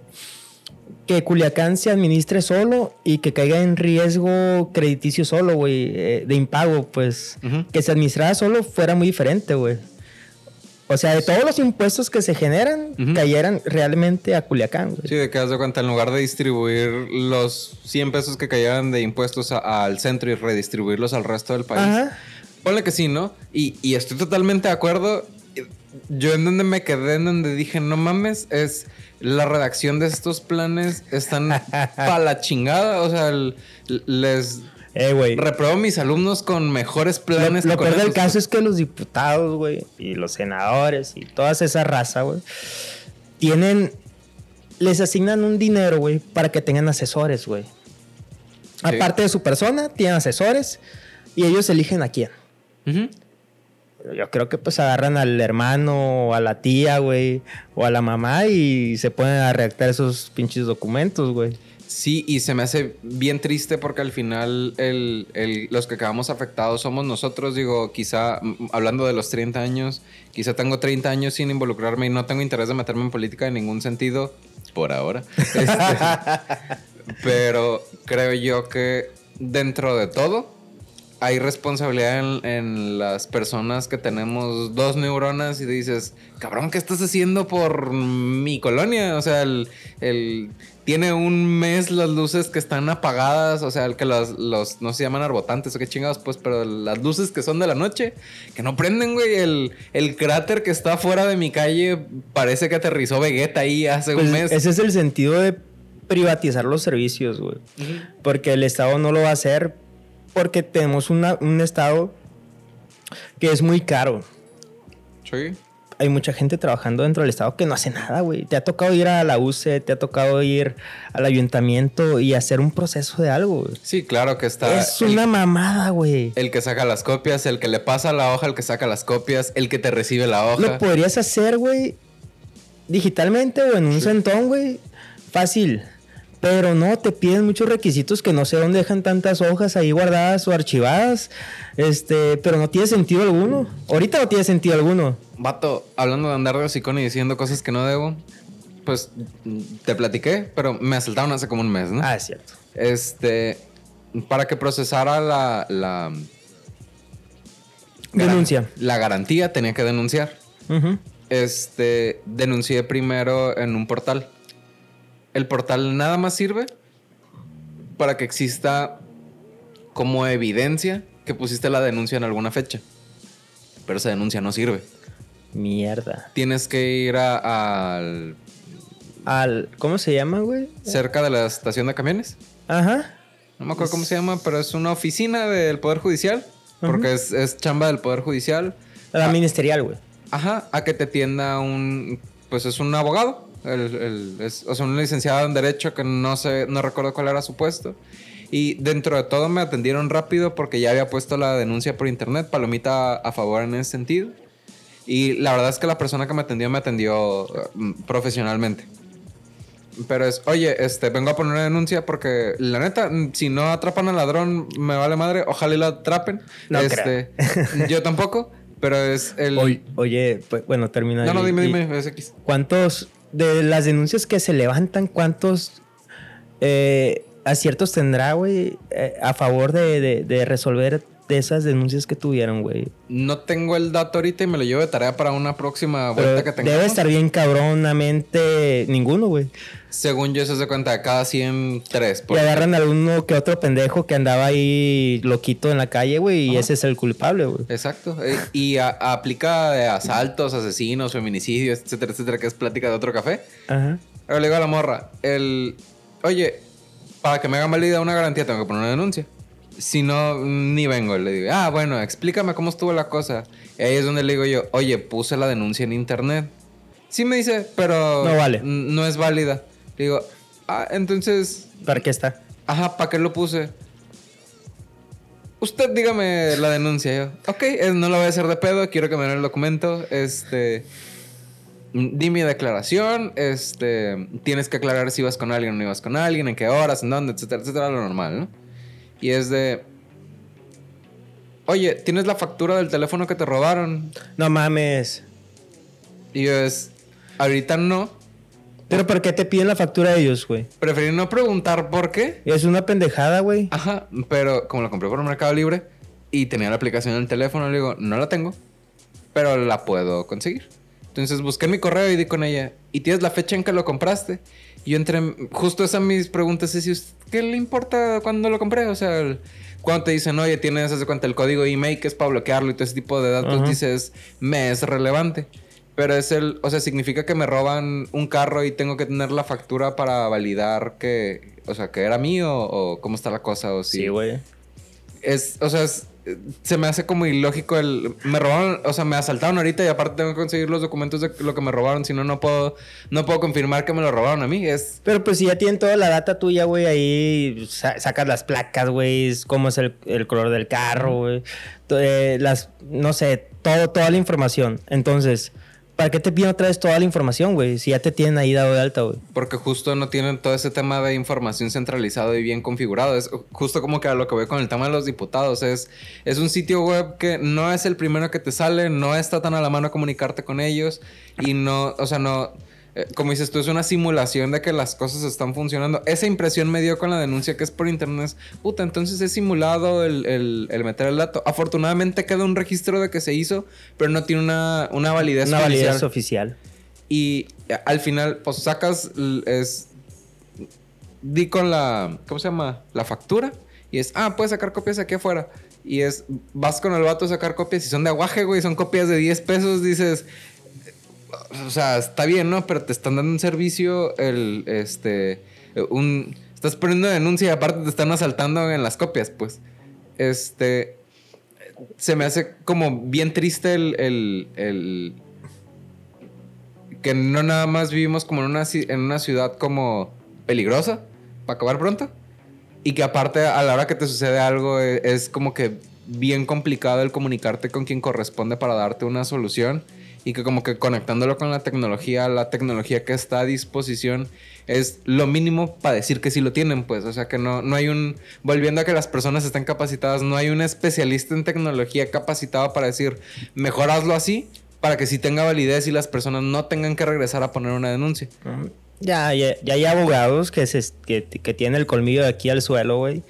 que Culiacán se administre solo y que caiga en riesgo crediticio solo, güey, eh, de impago, pues. Que se administrara solo fuera muy diferente, güey. O sea, de todos los impuestos que se generan, cayeran realmente a Culiacán, güey. Sí, de que haz de cuenta, en lugar de distribuir los 100 pesos que cayeran de impuestos a- al centro y redistribuirlos al resto del país. Ajá. Ponle que sí, ¿no? Y, y estoy totalmente de acuerdo. Yo en donde me quedé, en donde dije, no mames, es la redacción de estos planes están [LAUGHS] pa' la chingada. O sea, el- les Eh, güey. repruebo a mis alumnos con mejores Lo, planes. lo con peor del caso es que los diputados, güey, y los senadores y toda esa raza, güey, tienen, les asignan un dinero, güey, para que tengan asesores, güey. Aparte de su persona, tienen asesores y ellos eligen a quién. Ujú. Yo creo que pues agarran al hermano o a la tía, güey, o a la mamá y se ponen a redactar esos pinches documentos, güey. Sí, y se me hace bien triste porque al final el, el- los que quedamos afectados somos nosotros. Digo, quizá, hablando de los 30 años, quizá tengo 30 años sin involucrarme y no tengo interés de meterme en política en ningún sentido, por ahora. [LAUGHS] Este, pero creo yo que dentro de todo hay responsabilidad en, en las personas que tenemos dos neuronas y dices, cabrón, ¿qué estás haciendo por mi colonia? O sea, el, el- tiene un mes las luces que están apagadas, o sea, el que los, los no se llaman arbotantes o qué chingados, pues, pero las luces que son de la noche, que no prenden, güey. El, el cráter que está fuera de mi calle parece que aterrizó Vegeta ahí hace Pues un mes. ese es el sentido de privatizar los servicios, güey. Porque el Estado no lo va a hacer porque tenemos una- un Estado que es muy caro. Sí. Hay mucha gente trabajando dentro del Estado que no hace nada, güey. Te ha tocado ir a la UCE, te ha tocado ir al ayuntamiento y hacer un proceso de algo, güey. Sí, claro que está. Es el- una mamada, güey. El que saca las copias, el que le pasa la hoja, el que saca las copias, el que te recibe la hoja. Lo podrías hacer, güey, digitalmente o en un centón, güey. Fácil. Pero no, te piden muchos requisitos que no sé dónde dejan tantas hojas ahí guardadas o archivadas. Este, pero no tiene sentido alguno. Ahorita no tiene sentido alguno. Vato, hablando de andar de hocicón y diciendo cosas que no debo, pues te platiqué, pero me asaltaron hace como un mes, ¿no? Ah, es cierto. Este, para que procesara la, la Denuncia. la garantía, tenía que denunciar. Este, denuncié primero en un portal. El portal nada más sirve para que exista como evidencia que pusiste la denuncia en alguna fecha. Pero esa denuncia no sirve. Mierda. Tienes que ir a- al Al, ¿Cómo se llama, güey? cerca de la estación de camiones. Ajá. No me acuerdo cómo se llama, pero es una oficina del Poder Judicial. Porque es, es chamba del Poder Judicial. La Ah. ministerial, güey. Ajá, a que te atienda un. Pues es un abogado. El, el- es- o sea, un licenciado en Derecho que no sé, no recuerdo cuál era su puesto. Y dentro de todo me atendieron rápido porque ya había puesto la denuncia por internet, palomita a, favor en ese sentido. Y la verdad es que la persona que me atendió me atendió mm, profesionalmente. Pero es, oye, este, vengo a poner una denuncia porque la neta, mm, si no atrapan al ladrón, me vale madre. Ojalá y lo atrapen. No este, [LAUGHS] yo tampoco, pero es el. Oye, oye, pues, bueno, termina. No, no, dime, y- dime, es X. ¿Cuántos de las denuncias que se levantan, cuántos eh, aciertos tendrá, güey, eh, a favor de, de- de resolver de esas denuncias que tuvieron, güey? No tengo el dato ahorita y me lo llevo de tarea para una próxima vuelta Pero que tengamos. debe estar bien cabronamente ninguno, güey. Según yo, se hace cuenta de cada 100, 3. Y agarran a alguno que otro pendejo que andaba ahí loquito en la calle, güey, y Ajá. ese es el culpable, güey. Exacto. Eh, Y a- aplica de asaltos, asesinos, feminicidios, etcétera, etcétera, que es plática de otro café. Ajá. Ahora le digo a la morra, el, oye, para que me hagan válida una garantía tengo que poner una denuncia. Si no, ni vengo. Le digo, ah, bueno, explícame cómo estuvo la cosa. Y ahí es donde le digo yo, oye, puse la denuncia en internet. Sí me dice, pero... No vale. No es válida. Le digo, ah, entonces, ¿Para qué está? ajá, ¿para qué lo puse? Usted dígame la denuncia. Yo, ok, no la voy a hacer de pedo, quiero que me den el documento. Este... Di mi declaración, este, tienes que aclarar si ibas con alguien o no ibas con alguien, en qué horas, en dónde, etcétera, etcétera, lo normal, ¿no? Y es de, oye, ¿tienes la factura del teléfono que te robaron? No mames. Y yo es, ahorita no, ¿Pero por qué te piden la factura de ellos, güey? preferí no preguntar por qué. Es una pendejada, güey. Ajá, pero como la compré por Mercado Libre y tenía la aplicación en el teléfono, le digo, no la tengo, pero la puedo conseguir. Entonces busqué mi correo y di con ella, ¿y tienes la fecha en que lo compraste? Y yo entré, justo esas mis preguntas es, ¿qué le importa cuando lo compré? O sea, cuando te dicen, oye, tienes, hace cuenta, el código email que es para bloquearlo y todo ese tipo de datos, dices, me es relevante. Pero es el, o sea, significa que me roban un carro y tengo que tener la factura para validar que, o sea, que era mío o cómo está la cosa o si... Sí, güey. Es, o sea, es, se me hace como ilógico el... Me robaron, o sea, me asaltaron ahorita y aparte tengo que conseguir los documentos de lo que me robaron, si no, no puedo, no puedo confirmar que me lo robaron a mí. Pero pues si ya tienen toda la data tuya, güey, ahí sacas las placas, güey, cómo es el, el color del carro, güey, eh, las, no sé, todo, toda la información. Entonces ¿Para qué te piden otra vez toda la información, güey? Si ya te tienen ahí dado de alta, güey. Porque justo no tienen todo ese tema de información centralizado y bien configurado. Es justo como que a lo que voy con el tema de los diputados. Es, es un sitio web que no es el primero que te sale, no está tan a la mano comunicarte con ellos y no, o sea, no eh, como dices tú, es una simulación de que las cosas están funcionando. Esa impresión me dio con la denuncia que es por internet. Puta, entonces es simulado el, meter el dato. Afortunadamente queda un registro de que se hizo, pero no tiene una, una validez una validez oficial. Y eh, al final, pues sacas, es, di con la, ¿cómo se llama? La factura. Y es, ah, puedes sacar copias aquí afuera. Y es, vas con el vato a sacar copias y son de aguaje, güey, son copias de 10 pesos. Dices, o sea, está bien, ¿no? Pero te están dando un servicio, el, este, un, estás poniendo denuncia y aparte te están asaltando en las copias, pues. Este, se me hace como bien triste el, el, el que no nada más vivimos como en una, en una ciudad como peligrosa, para acabar pronto, y que aparte a la hora que te sucede algo es, es como que bien complicado el comunicarte con quien corresponde para darte una solución y que como que conectándolo con la tecnología, la tecnología que está a disposición es lo mínimo para decir que sí lo tienen, pues, o sea que no, no hay un, volviendo a que las personas estén capacitadas, no hay un especialista en tecnología capacitado para decir, mejor hazlo así, para que sí tenga validez y las personas no tengan que regresar a poner una denuncia. Ya, ya, ya hay abogados que, se, que, que tienen el colmillo de aquí al suelo, güey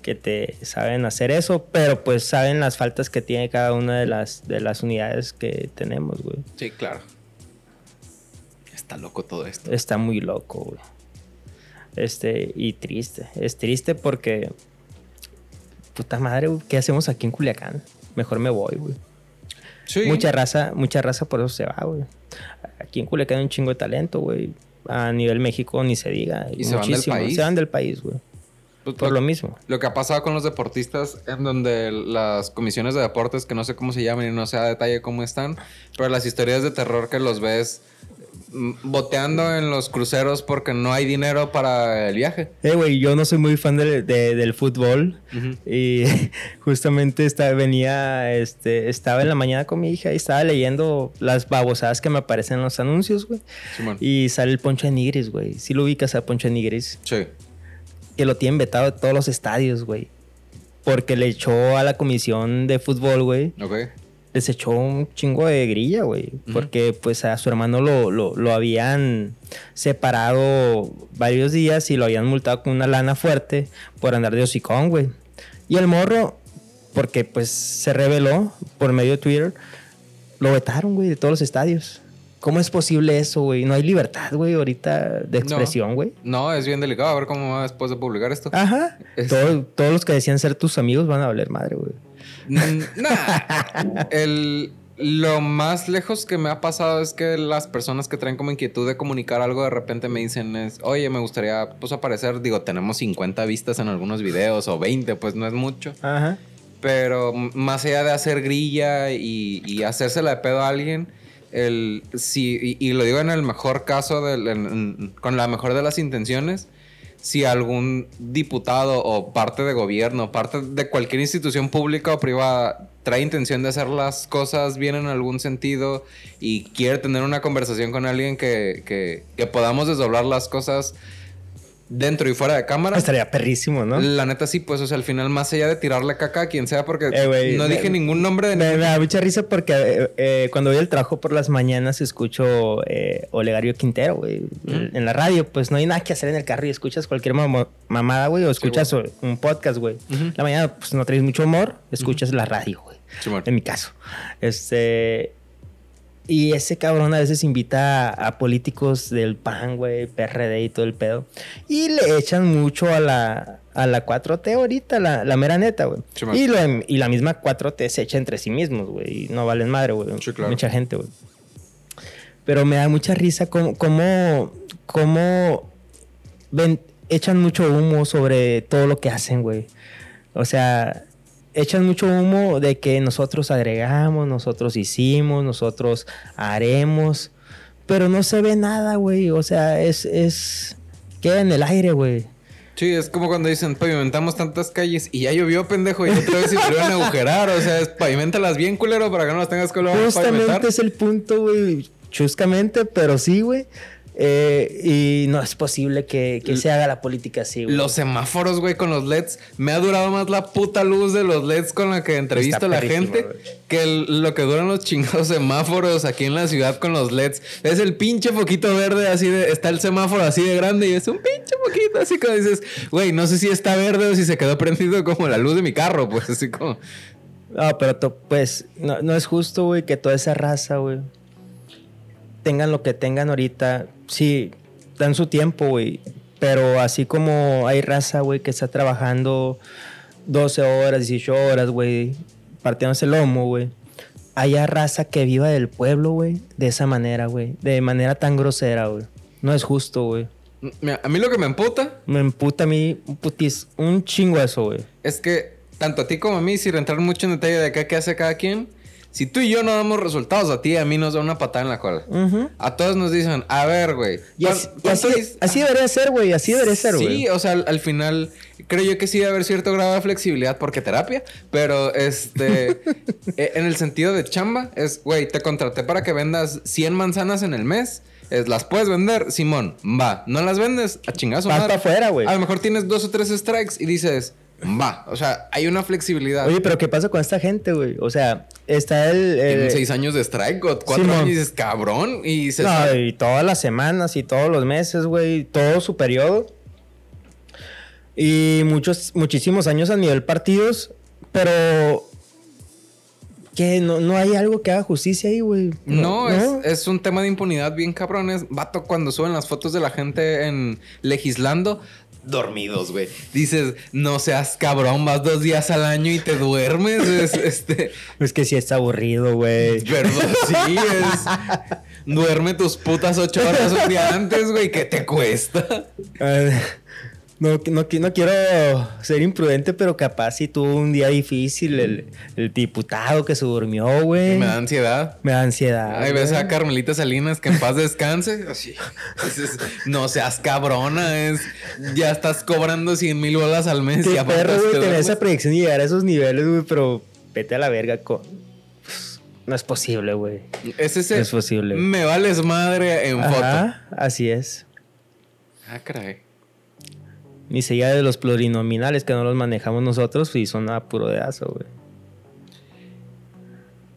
que te saben hacer eso, pero pues saben las faltas que tiene cada una de las, de las unidades que tenemos, güey. Sí, claro. Está loco todo esto. Está muy loco, güey. Este, y triste. Es triste porque. Puta madre, ¿qué hacemos aquí en Culiacán? Mejor me voy, güey. Sí. Mucha raza, mucha raza por eso se va, güey. Aquí en Culiacán hay un chingo de talento, güey. A nivel México ni se diga. Y se van del país. Se van del país, güey. Pues, por lo, mismo. Lo que ha pasado con los deportistas, en donde las comisiones de deportes, que no sé cómo se llaman y no sé a detalle cómo están, pero las historias de terror que los ves mm, boteando en los cruceros porque no hay dinero para el viaje. Eh, güey, yo no soy muy fan del fútbol y [LAUGHS] justamente estaba, venía, este, estaba en la mañana con mi hija y estaba leyendo las babosadas que me aparecen en los anuncios, güey. y sale el Poncho de Nigris, güey. ¿Sí lo ubicas a Poncho de Nigris? Sí que lo tienen vetado de todos los estadios, güey. Porque le echó a la comisión de fútbol, güey. Ok. Les echó un chingo de grilla, güey. Porque pues a su hermano lo, lo, habían separado varios días y lo habían multado con una lana fuerte por andar de hocicón, güey. Y el morro, porque pues se reveló por medio de Twitter, lo vetaron, güey, de todos los estadios. ¿Cómo es posible eso, güey? No hay libertad, güey, ahorita de expresión, güey. No, es bien delicado. A ver cómo va después de publicar esto. Ajá. todos los que decían ser tus amigos van a valer madre, güey. Mm, [LAUGHS] El, lo más lejos que me ha pasado es que las personas que traen como inquietud de comunicar algo de repente me dicen es, oye, me gustaría pues aparecer, digo, tenemos 50 vistas en algunos videos o 20, pues no es mucho. Ajá. Pero más allá de hacer grilla y, y hacérsela de pedo a alguien, el, si, y, lo digo en el mejor caso, con la mejor de las intenciones, si algún diputado o parte de gobierno, parte de cualquier institución pública o privada trae intención de hacer las cosas bien en algún sentido y quiere tener una conversación con alguien que, que, que podamos desdoblar las cosas dentro y fuera de cámara. Estaría perrísimo, ¿no? La neta sí, pues, o sea, al final, más allá de tirarle caca a quien sea, porque eh, no dije ningún nombre de Me, me, da mucha risa porque eh, eh, cuando voy al trabajo por las mañanas escucho Olegario Quintero, güey, en la radio, pues no hay nada que hacer en el carro y escuchas cualquier mamada, güey, o escuchas un podcast, güey. La mañana, pues no traes mucho humor, escuchas la radio, güey. En mi caso. Este. Y ese cabrón a veces invita a, políticos del PAN, güey, PRD y todo el pedo. Y le echan mucho a la, a la 4T ahorita, la, la mera neta, güey. y, y la misma 4T se echa entre sí mismos, güey. Y no valen madre, güey. Mucha gente, güey. Pero me da mucha risa cómo, cómo, cómo ven, echan mucho humo sobre todo lo que hacen, güey. O sea, echan mucho humo de que nosotros agregamos, nosotros hicimos, nosotros haremos, pero no se ve nada, güey. O sea, es, es, queda en el aire, güey. Sí, es como cuando dicen, pavimentamos tantas calles y ya llovió, pendejo, y otra vez se volvieron a agujerar. O sea, es pavimentalas bien, culero, para que no las tengas que Justamente es el punto, güey. Chuscamente, pero sí, güey. Eh, y no es posible que, se haga la política así, güey. Los semáforos, güey, con los LEDs. Me ha durado más la puta luz de los LEDs con la que entrevisto a la gente que lo que duran los chingados semáforos aquí en la ciudad con los LEDs. Es el pinche foquito verde, así de. Está el semáforo así de grande y es un pinche foquito, así como dices, güey, no sé si está verde o si se quedó prendido como la luz de mi carro, pues así como. No, pero pues no, no es justo, güey, que toda esa raza, güey, tengan lo que tengan ahorita sí, dan su tiempo, güey. Pero así como hay raza, güey, que está trabajando 12 horas, 18 horas, güey, partiéndose el lomo, güey. Hay raza que viva del pueblo, güey, de esa manera, güey. De manera tan grosera, güey. No es justo, güey. A mí lo que me emputa. Me emputa a mí un putis, un chingo eso, güey. Es que tanto a ti como a mí, sin entrar mucho en detalle de acá qué hace cada quien, si tú y yo no damos resultados, a ti y a mí nos da una patada en la cola. A todos nos dicen, a ver, güey. así, debería ser, güey. Así debería ser, güey. Sí, o sea, al, final, creo yo que sí debe haber cierto grado de flexibilidad porque terapia. Pero, este, [LAUGHS] e, en el sentido de chamba, es, güey, te contraté para que vendas 100 manzanas en el mes. Es, las puedes vender, Simón, va. No las vendes, a chingazo. Vas afuera, güey. A lo mejor tienes dos o tres strikes y dices, Va, o sea, hay una flexibilidad. Oye, pero ¿qué pasa con esta gente, güey? O sea, está el... Tienen seis años de strike, cuatro años y dices, cabrón, y se... No, y todas las semanas y todos los meses, güey, todo su periodo. Y muchos, muchísimos años a nivel partidos, pero... Que no, no hay algo que haga justicia ahí, güey. No, Es, es, un tema de impunidad bien cabrones. Vato, cuando suben las fotos de la gente en legislando, dormidos, güey. Dices, no seas cabrón, vas dos días al año y te duermes. Es, [LAUGHS] este... es que sí está aburrido, güey. Perdón, sí, es... Duerme tus putas ocho horas un día antes, güey. ¿Qué te cuesta? [LAUGHS] No, no, no, quiero ser imprudente, pero capaz si tuvo un día difícil el, diputado que se durmió, güey. Me da ansiedad. Me da ansiedad. Ay, ves a Carmelita Salinas que en paz descanse. [LAUGHS] Así. no seas cabrona, es. Ya estás cobrando 100 mil bolas al mes. Qué perro, güey, tener esa proyección y llegar a esos niveles, güey, pero vete a la verga con. No es posible, güey. Es ese. No es posible. Me vales madre en Ajá, foto. Así es. Ah, caray. Ni se de los plurinominales que no los manejamos nosotros y son a puro dedazo, güey.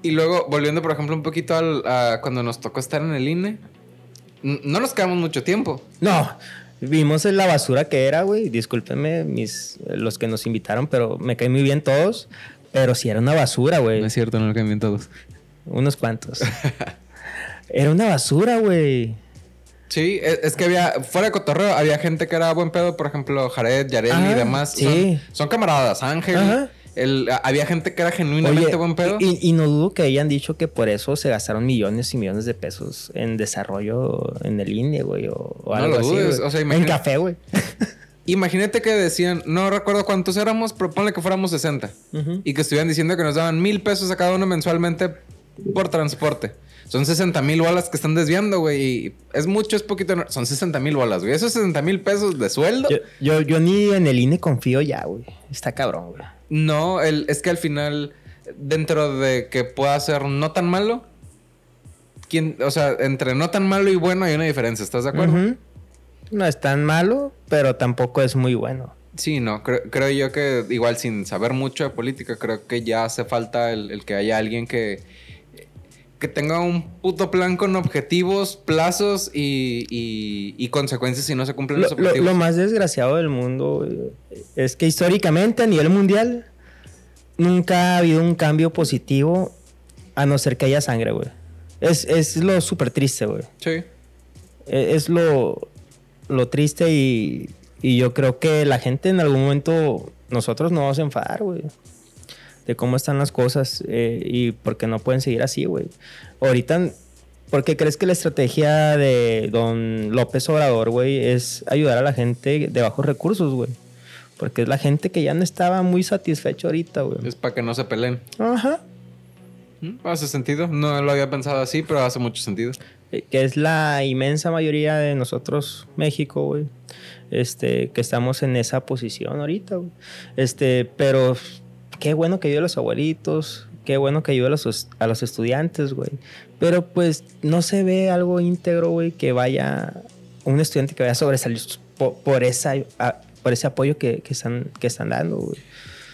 Y luego, volviendo, por ejemplo, un poquito al, a cuando nos tocó estar en el INE, no nos quedamos mucho tiempo. No, vimos en la basura que era, güey. Discúlpenme mis, los que nos invitaron, pero me caen muy bien todos. Pero sí era una basura, güey. No es cierto, no me caen bien todos. Unos cuantos. [LAUGHS] era una basura, güey. Sí, es, que había, fuera de cotorreo, había gente que era buen pedo, por ejemplo, Jared, Yareli y demás. Sí. Son, camaradas, Ángel. había gente que era genuinamente buen pedo. Y, no dudo que hayan dicho que por eso se gastaron millones y millones de pesos en desarrollo en el INE, güey, o, algo así. O sea, en café, güey. [LAUGHS] Imagínate que decían, no recuerdo cuántos éramos, pero ponle que fuéramos 60. Y que estuvieran diciendo que nos daban mil pesos a cada uno mensualmente por transporte. Son 60 mil bolas que están desviando, güey. es mucho, es poquito. Son 60 mil bolas, güey. Esos 60 mil pesos de sueldo. Yo, yo, ni en el INE confío ya, güey. Está cabrón, güey. No, el, es que al final, dentro de que pueda ser no tan malo, ¿quién, o sea, entre no tan malo y bueno hay una diferencia, ¿estás de acuerdo? No es tan malo, pero tampoco es muy bueno. Sí, no, creo, yo que igual sin saber mucho de política, creo que ya hace falta el que haya alguien que que tenga un puto plan con objetivos, plazos y, consecuencias si no se cumplen los objetivos. Lo, más desgraciado del mundo es que históricamente a nivel mundial nunca ha habido un cambio positivo a no ser que haya sangre, güey. Es, es lo súper triste, güey. Sí. E- Es lo, lo triste y, y yo creo que la gente en algún momento, nosotros nos vamos a enfadar, güey. De cómo están las cosas eh, y porque no pueden seguir así, güey. Ahorita, ¿por qué crees que la estrategia de don López Obrador, güey, es ayudar a la gente de bajos recursos, güey? Porque es la gente que ya no estaba muy satisfecha ahorita, güey. Es para que no se peleen. Ajá. ¿Mm? ¿Hace sentido? No lo había pensado así, pero hace mucho sentido. eh, que es la inmensa mayoría de nosotros, México, güey. Este, que estamos en esa posición ahorita, güey. Este, pero qué bueno que ayude a los abuelitos, qué bueno que ayude a los, a los estudiantes, güey. Pero pues no se ve algo íntegro, güey, que vaya, un estudiante que vaya a sobresalir por, por esa, a- por ese apoyo que, que están, que están dando, güey.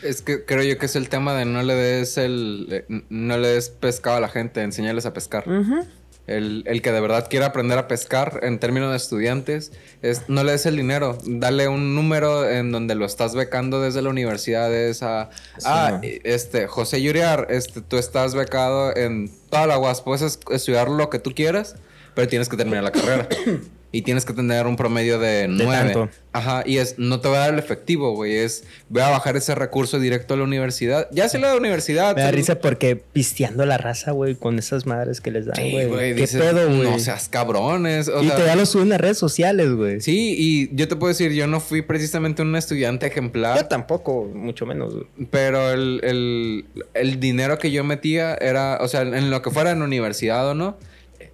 Es que creo yo que es el tema de no le des el no le des pescado a la gente, enseñarles a pescar. Ujú. El, el que de verdad quiera aprender a pescar en términos de estudiantes, es no le des el dinero, dale un número en donde lo estás becando desde la universidad. Es a, ah, este, José Yuriar, este, tú estás becado en toda la UAS, puedes es- estudiar lo que tú quieras, pero tienes que terminar la carrera. [COUGHS] Y tienes que tener un promedio de tanto. Ajá, y es, no te va a dar el efectivo, güey. Es, voy a bajar ese recurso directo a la universidad. Ya se la universidad. Me da risa porque pisteando la raza, güey, con esas madres que les dan, Sí, güey. güey. ¿Qué dices, pedo, güey? No seas cabrones. O y sea, te ya lo suben a redes sociales, güey. Sí, y yo te puedo decir, yo no fui precisamente un estudiante Yo ejemplar, tampoco, mucho menos, güey. pero el, el- el dinero que yo metía era, o sea, en lo que fuera en universidad o no,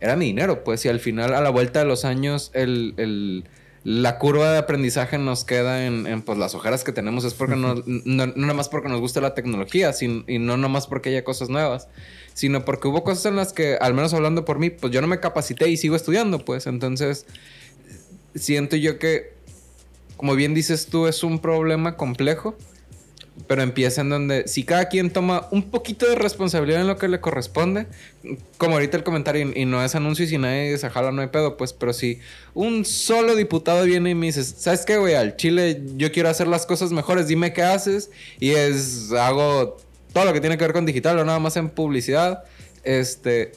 era mi dinero, pues, y al final, a la vuelta de los años, el, el- la curva de aprendizaje nos queda en, en, pues, las ojeras que tenemos, es porque no, no, no nada más porque nos gusta la tecnología, sin- y no nada más porque haya cosas nuevas, sino porque hubo cosas en las que, al menos hablando por mí, pues yo no me capacité y sigo estudiando, pues, entonces siento yo que, como bien dices tú, es un problema complejo, pero empieza en donde si cada quien toma un poquito de responsabilidad en lo que le corresponde, como ahorita el comentario, y, no es anuncio y si nadie se jala no hay pedo, pues, pero si un solo diputado viene y me dice, ¿sabes qué, güey? Al Chile yo quiero hacer las cosas mejores, dime qué haces, y es, hago todo lo que tiene que ver con digital o nada más en publicidad, este,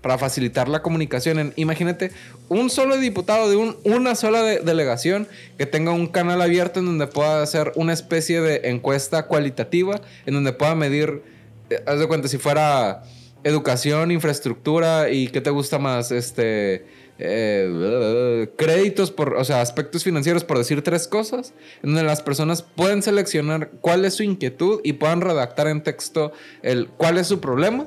para facilitar la comunicación. En- imagínate un solo diputado de un- una sola de- delegación que tenga un canal abierto en donde pueda hacer una especie de encuesta cualitativa, en donde pueda medir, eh, haz de cuenta, si fuera educación, infraestructura y qué te gusta más, este... eh, créditos por, o sea, aspectos financieros por decir tres cosas, en donde las personas pueden seleccionar cuál es su inquietud y puedan redactar en texto el cuál es su problema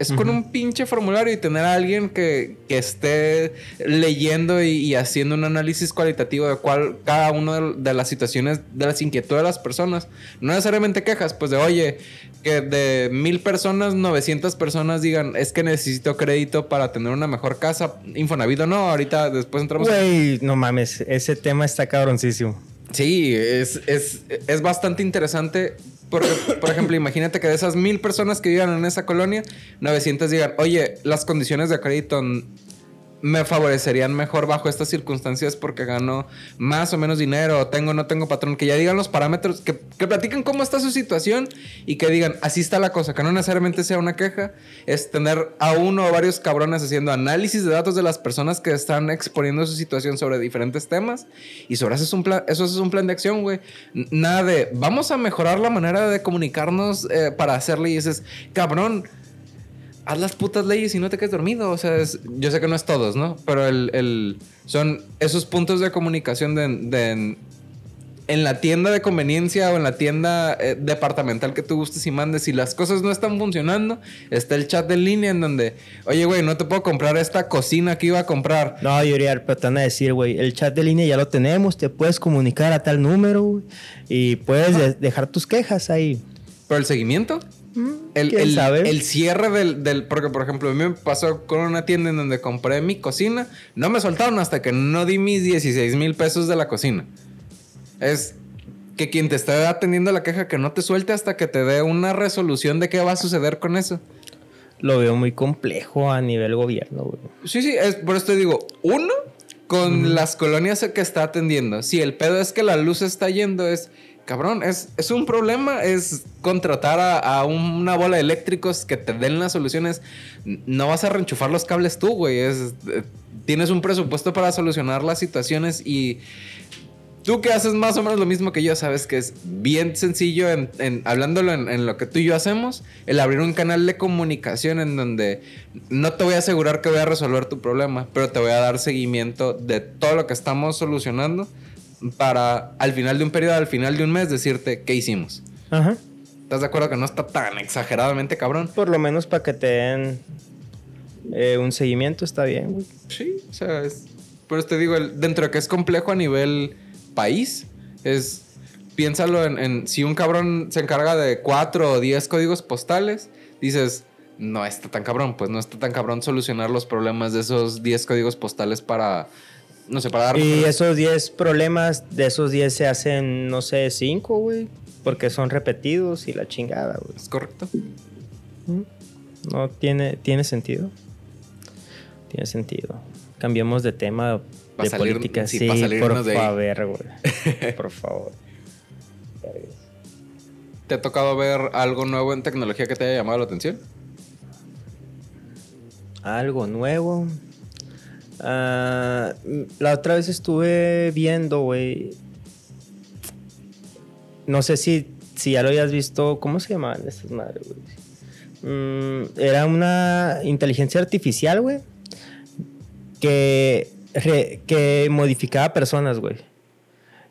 es con un pinche formulario y tener a alguien que, que esté leyendo y, y haciendo un análisis cualitativo de cuál cada una de, de las situaciones, de las inquietudes de las personas. No necesariamente quejas, pues de oye, que de mil personas, 900 personas digan, es que necesito crédito para tener una mejor casa. Infonavit o no, ahorita después entramos. Güey, no mames, ese tema está cabroncísimo. Sí, es, es, es bastante interesante. Porque, por ejemplo, imagínate que de esas mil personas que vivan en esa colonia, 900 digan, oye, las condiciones de crédito me favorecerían mejor bajo estas circunstancias porque gano más o menos dinero, tengo o no tengo patrón, que ya digan los parámetros, que, que platiquen cómo está su situación y que digan, así está la cosa, que no necesariamente sea una queja, es tener a uno o varios cabrones haciendo análisis de datos de las personas que están exponiendo su situación sobre diferentes temas y sobre eso es un plan, eso es un plan de acción, güey. Nada de, vamos a mejorar la manera de comunicarnos eh, para hacer leyes, es, cabrón, haz las putas leyes y no te quedes dormido. O sea, es- yo sé que no es todos, ¿no? Pero el, el- son esos puntos de comunicación de, de- en la tienda de conveniencia o en la tienda eh, departamental que tú gustes y mandes. Si las cosas no están funcionando, está el chat en línea en donde, oye, güey, no te puedo comprar esta cocina que iba a comprar. No, Yuriar, pero te van a decir, güey, el chat de línea ya lo tenemos, te puedes comunicar a tal número, y puedes de- dejar tus quejas ahí. Pero el seguimiento. El, ¿Quién el- sabe? el cierre del, del- Porque, por ejemplo, a mí me pasó con una tienda en donde compré mi cocina. No me soltaron hasta que no di mis 16 mil pesos de la cocina. Es que quien te esté atendiendo la queja que no te suelte hasta que te dé una resolución de qué va a suceder con eso. Lo veo muy complejo a nivel gobierno, güey. Sí, sí, es, por eso te digo, uno, con las colonias que está atendiendo. Si el pedo es que la luz está yendo, es, cabrón, es, es un problema, es contratar a, a una bola de eléctricos que te den las soluciones. No vas a reenchufar los cables tú, güey. Eh, tienes un presupuesto para solucionar las situaciones y tú que haces más o menos lo mismo que yo, sabes que es bien sencillo, en, en- hablándolo en, en lo que tú y yo hacemos, el abrir un canal de comunicación en donde no te voy a asegurar que voy a resolver tu problema, pero te voy a dar seguimiento de todo lo que estamos solucionando para al final de un periodo, al final de un mes, decirte qué hicimos. Ajá. ¿Estás de acuerdo que no está tan exageradamente cabrón? Por lo menos para que te den eh, un seguimiento está bien, güey. Sí, o sea, es. Por eso te digo, el- dentro de que es complejo a nivel país, es. Piénsalo en, en si un cabrón se encarga de cuatro o diez códigos postales, dices, no está tan cabrón, pues no está tan cabrón solucionar los problemas de esos 10 códigos postales para, no sé, para dar... Y esos 10 problemas, de esos 10 se hacen, no sé, 5, güey. Porque son repetidos y la chingada, güey. ¿Es correcto? No tiene, tiene sentido. Tiene sentido. Cambiemos de tema Pa' de salir- política. sí, Sí, pa' salirnos por de favor, güey. [LAUGHS] Por favor. ¿Te ha tocado ver algo nuevo en tecnología que te haya llamado la atención? Algo nuevo. Ah, la otra vez estuve viendo, güey. No sé si, si ya lo hayas visto. ¿Cómo se llamaban estas madres, güey? Mm, era una inteligencia artificial, güey. Que, re- que modificaba personas, güey.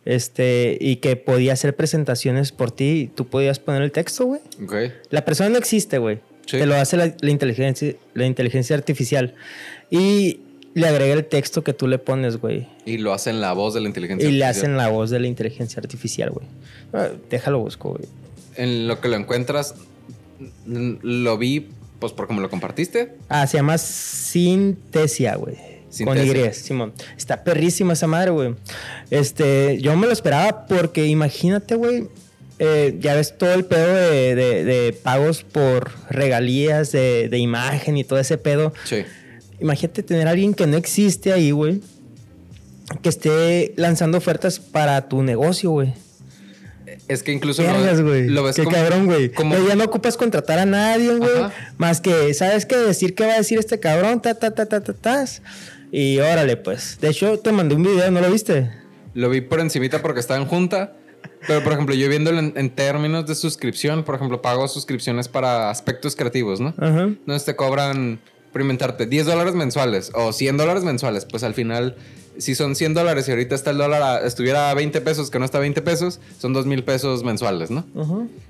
Este, y que podía hacer presentaciones por ti. y Tú podías poner el texto, güey. Ok. La persona no existe, güey. Sí. Te lo hace la, la inteligencia, la inteligencia artificial. Y le agrega el texto que tú le pones, güey. Y lo hacen la voz de la inteligencia Y le artificial. hacen la voz de la inteligencia artificial, güey. Ah, déjalo busco, güey. En lo que lo encuentras, lo vi, pues porque me lo compartiste. Ah, se llama Sintesia, güey. Con. Y, Simón. Está perrísima esa madre, güey. Este, yo me lo esperaba porque imagínate, güey. eh, ya ves todo el pedo de, de- de pagos por regalías de, de imagen y todo ese pedo. Sí. Imagínate tener a alguien que no existe ahí, güey. Que esté lanzando ofertas para tu negocio, güey. Es que incluso lo- Vergas, güey. lo, ves Qué como, cabrón, güey. como- ya no ocupas contratar a nadie, güey. Más que, ¿sabes qué? Decir qué va a decir este cabrón, ta, ta, ta, ta, ta, tas. Y órale, pues. De hecho, te mandé un video, ¿no lo viste? Lo vi por encimita porque estaba en junta. Pero, por ejemplo, yo viéndolo en, en términos de suscripción, por ejemplo, pago suscripciones para aspectos creativos, ¿no? Ajá. Entonces te cobran, por inventarte, 10 dólares mensuales o 100 dólares mensuales. Pues al final, si son 100 dólares y ahorita está el dólar, a- estuviera a 20 pesos, que no está a 20 pesos, son 2 mil pesos mensuales, ¿no?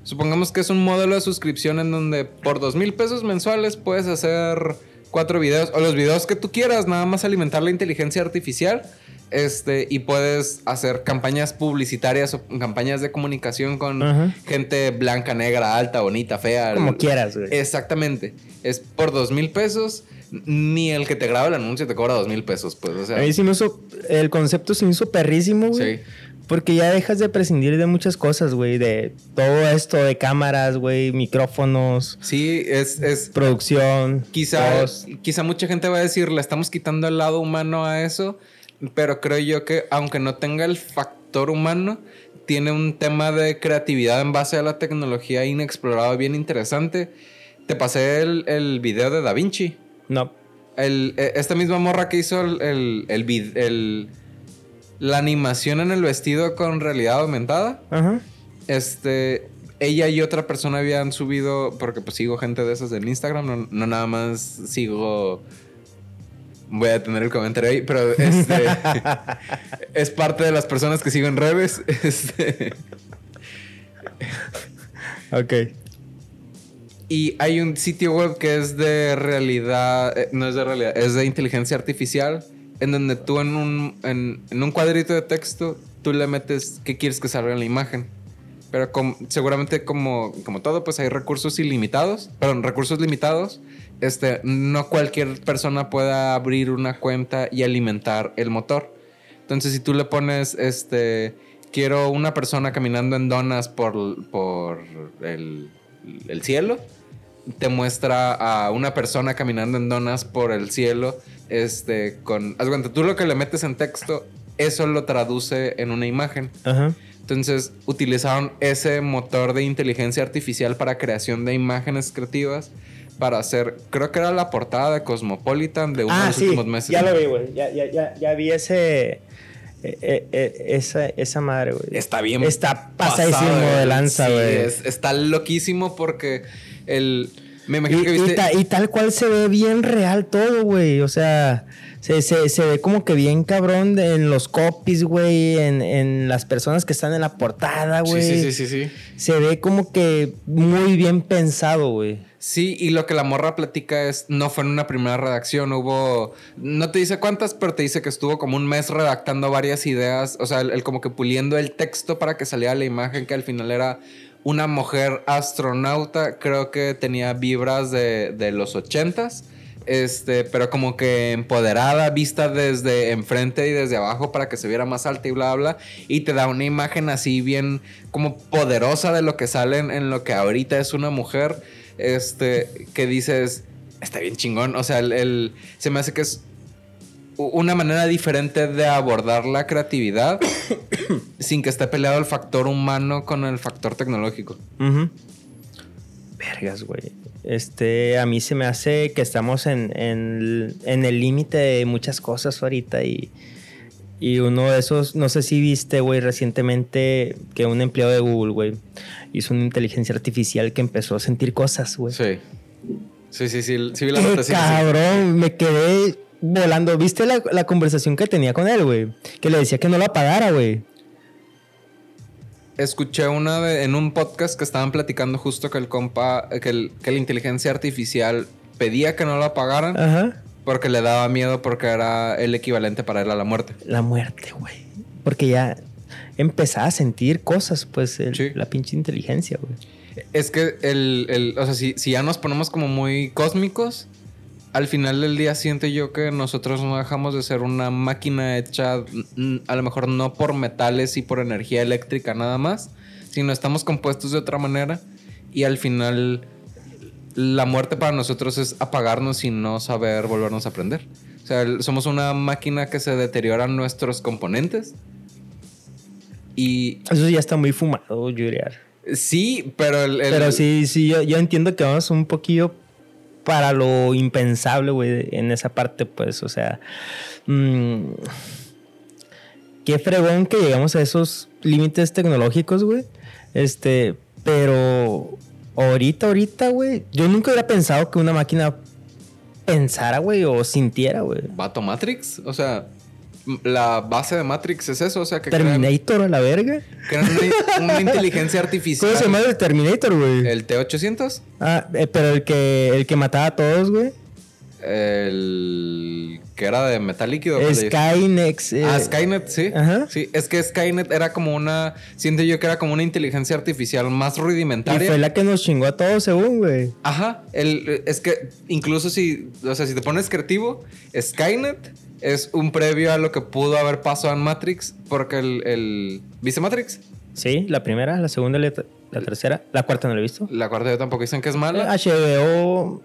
Supongamos que es un modelo de suscripción en donde por 2 mil pesos mensuales puedes hacer cuatro videos o los videos que tú quieras, nada más alimentar la inteligencia artificial. Este, y puedes hacer campañas publicitarias o campañas de comunicación con Ajá. gente blanca, negra, alta, bonita, fea. Como el- quieras, güey. Exactamente. Es por dos mil pesos. Ni el que te graba el anuncio te cobra dos mil pesos, pues. O sea, A mí sí me hizo, el concepto se me hizo perrísimo, güey. Sí. Porque ya dejas de prescindir de muchas cosas, güey. De todo esto de cámaras, güey, micrófonos, sí, es, es producción. Quizá, voz. quizá mucha gente va a decir, le estamos quitando el lado humano a eso, pero creo yo que aunque no tenga el factor humano, tiene un tema de creatividad en base a la tecnología inexplorado bien interesante. Te pasé el, el video de Da Vinci. No. El, e- esta misma morra que hizo el, el, la animación en el vestido con realidad aumentada. Ajá. Este, ella y otra persona habían subido, porque pues sigo gente de esas en Instagram, no, no nada más sigo... Voy a tener el comentario ahí, pero este [LAUGHS] es parte de las personas que sigo en redes. Este, Ok. y hay un sitio web que es de realidad, eh, no es de realidad, es de inteligencia artificial, en donde tú en un, en, en un cuadrito de texto, tú le metes qué quieres que salga en la imagen. Pero seguramente como, como todo, pues hay recursos ilimitados, perdón, recursos limitados. Este, no cualquier persona pueda abrir una cuenta y alimentar el motor. Entonces, si tú le pones, este, quiero una persona caminando en donas por, por el, el cielo, te muestra a una persona caminando en donas por el cielo, este, con, haz tú lo que le metes en texto, eso lo traduce en una imagen. Ajá. Entonces utilizaron ese motor de inteligencia artificial para creación de imágenes creativas para hacer, creo que era la portada de Cosmopolitan de uno de Ah, los sí. últimos meses. Ya lo vi, güey. Ya, ya, ya, ya vi ese. eh, eh, eh, esa, esa madre, güey. Está bien. Está pasadísimo de lanza, Sí, güey. es- está loquísimo porque el. Me imagino Y, que y viste. ta- y tal cual se ve bien real todo, güey. O sea, se, se- se ve como que bien cabrón de- en los copies, güey. En, en las personas que están en la portada, sí, güey. sí, sí, sí, sí. Se ve como que muy bien pensado, güey. Sí, y lo que la morra platica es, no fue en una primera redacción, hubo, no te dice cuántas, pero te dice que estuvo como un mes redactando varias ideas, o sea, el, el como que puliendo el texto para que saliera la imagen que al final era una mujer astronauta, creo que tenía vibras de, de los ochentas, este, pero como que empoderada, vista desde enfrente y desde abajo para que se viera más alta y bla, bla, y te da una imagen así bien como poderosa de lo que sale en, lo que ahorita es una mujer, este, que dices, está bien chingón, o sea, el, se me hace que es una manera diferente de abordar la creatividad [COUGHS] sin que esté peleado el factor humano con el factor tecnológico. Ujú. Vergas, güey. Este, a mí se me hace que estamos en, en- en el límite de muchas cosas ahorita y, y uno de esos, no sé si viste, güey, recientemente que un empleado de Google, güey, hizo una inteligencia artificial que empezó a sentir cosas, güey. Sí. Sí, sí, sí, sí vi la ¡Qué nota, cabrón! Me quedé volando. ¿Viste la, la conversación que tenía con él, güey? Que le decía que no lo apagara, güey. Escuché una de- en un podcast que estaban platicando justo que el compa, que, el- que la inteligencia artificial pedía que no lo apagaran Ajá. porque le daba miedo porque era el equivalente para él a la muerte. La muerte, güey. Porque ya empezaba a sentir cosas, pues, el- Sí. la pinche inteligencia, güey. Es que el, el- o sea, si, si ya nos ponemos como muy cósmicos, al final del día siento yo que nosotros no dejamos de ser una máquina hecha, mm, a lo mejor no por metales y por energía eléctrica nada más, sino estamos compuestos de otra manera y al final la muerte para nosotros es apagarnos y no saber volvernos a aprender. O sea, somos una máquina que se deterioran nuestros componentes. Y Eso ya está muy fumado, Juliar. sí, pero el, el- Pero sí, sí, yo, yo entiendo que vamos un poquillo para lo impensable, güey, en esa parte, pues, o sea. mm, qué fregón que llegamos a esos límites tecnológicos, güey. Este, pero ahorita, ahorita, güey, yo nunca hubiera pensado que una máquina pensara, güey, o sintiera, güey. Vato Matrix, o sea, la base de Matrix es eso, o sea, que crean, Terminator a la verga. crean una, una inteligencia artificial. ¿Cómo se llama el Terminator, güey? El T800, Ah, eh, pero el que, el que mataba a todos, güey. el que era de metal líquido. Skynex. eh, Ah, Skynet, sí. Ajá. Sí, es que Skynet era como una, siento yo que era como una inteligencia artificial más Y rudimentaria. fue la que nos chingó a todos, según, güey. Ajá, el, es que incluso si, o sea, si te pones creativo, Skynet es un previo a lo que pudo haber pasado en Matrix, porque el, el ¿viste Matrix? Sí, la primera, la segunda, la, la tercera. La cuarta no la he visto. La cuarta yo tampoco dicen que es mala. HBO,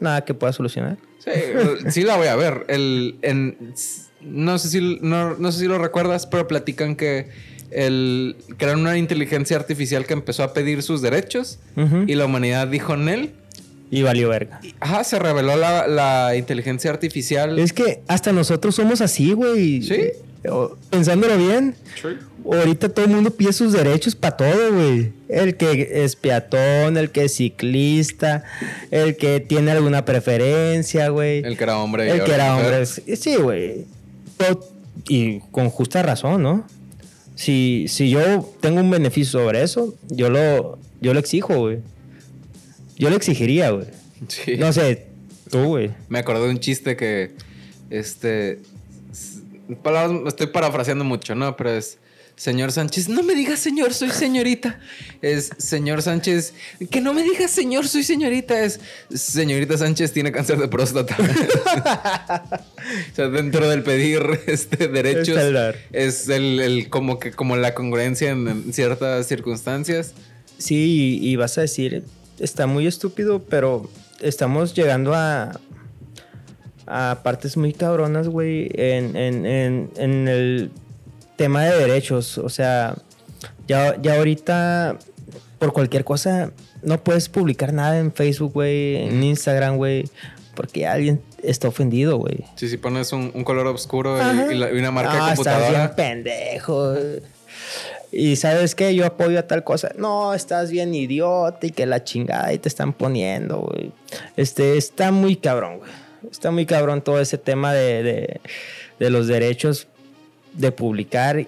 nada que pueda solucionar. Sí, [LAUGHS] sí la voy a ver. El, en, no, sé si, no, no sé si lo recuerdas, pero platican que el, crearon una inteligencia artificial que empezó a pedir sus derechos y la humanidad dijo en él. Y valió verga. Ajá, se reveló la, la inteligencia artificial. Es que hasta nosotros somos así, güey. Sí. Pensándolo bien, ahorita todo el mundo pide sus derechos para todo, güey. El que es peatón, el que es ciclista, el que tiene alguna preferencia, güey. El que era hombre. El que era hombre. sí, Sí, güey. Y con justa razón, ¿no? Si, si yo tengo un beneficio sobre eso, yo lo, yo lo exijo, güey. Yo lo exigiría, güey. Sí. No sé, tú, güey. Me acordé de un chiste que, este, palabras, estoy parafraseando mucho, ¿no? Pero es, señor Sánchez, no me digas señor, soy señorita. Es, señor Sánchez, que no me digas señor, soy señorita. Es, señorita Sánchez tiene cáncer de próstata. [LAUGHS] o sea, dentro del pedir este, derechos, es el, el como que, como la congruencia en, en ciertas circunstancias. Sí, y, y vas a decir, está muy estúpido, pero estamos llegando a, a partes muy cabronas, güey, en, en, en, en el tema de derechos. O sea, Ya, ya ahorita, por cualquier cosa, no puedes publicar nada en Facebook, güey, en Instagram, güey, porque alguien está ofendido, güey. Sí, si pones un, un color oscuro y, y la- y una marca de Ah, estás bien computadora. pendejo. Y sabes qué, yo apoyo a tal cosa. No, estás bien idiota y que la chingada y te están poniendo, güey. Este, está muy cabrón, güey. Está muy cabrón todo ese tema de, de, de los derechos de publicar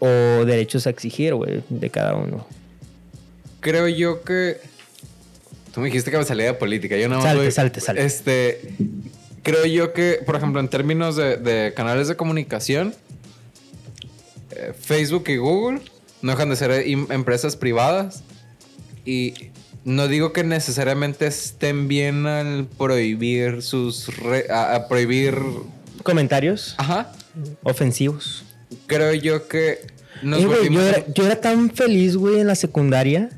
o derechos a exigir, güey, de cada uno. Creo yo que. Tú me dijiste que me salía de política. Yo no Salte, salte, salte. Este. Creo yo que, por ejemplo, en términos de, de canales de comunicación, Facebook y Google no dejan de ser empresas privadas. Y no digo que necesariamente estén bien al prohibir sus. re- a, a prohibir. Comentarios Ajá. ofensivos. Creo yo que. Nos Eh, güey, yo, era, yo era tan feliz, güey, en la secundaria.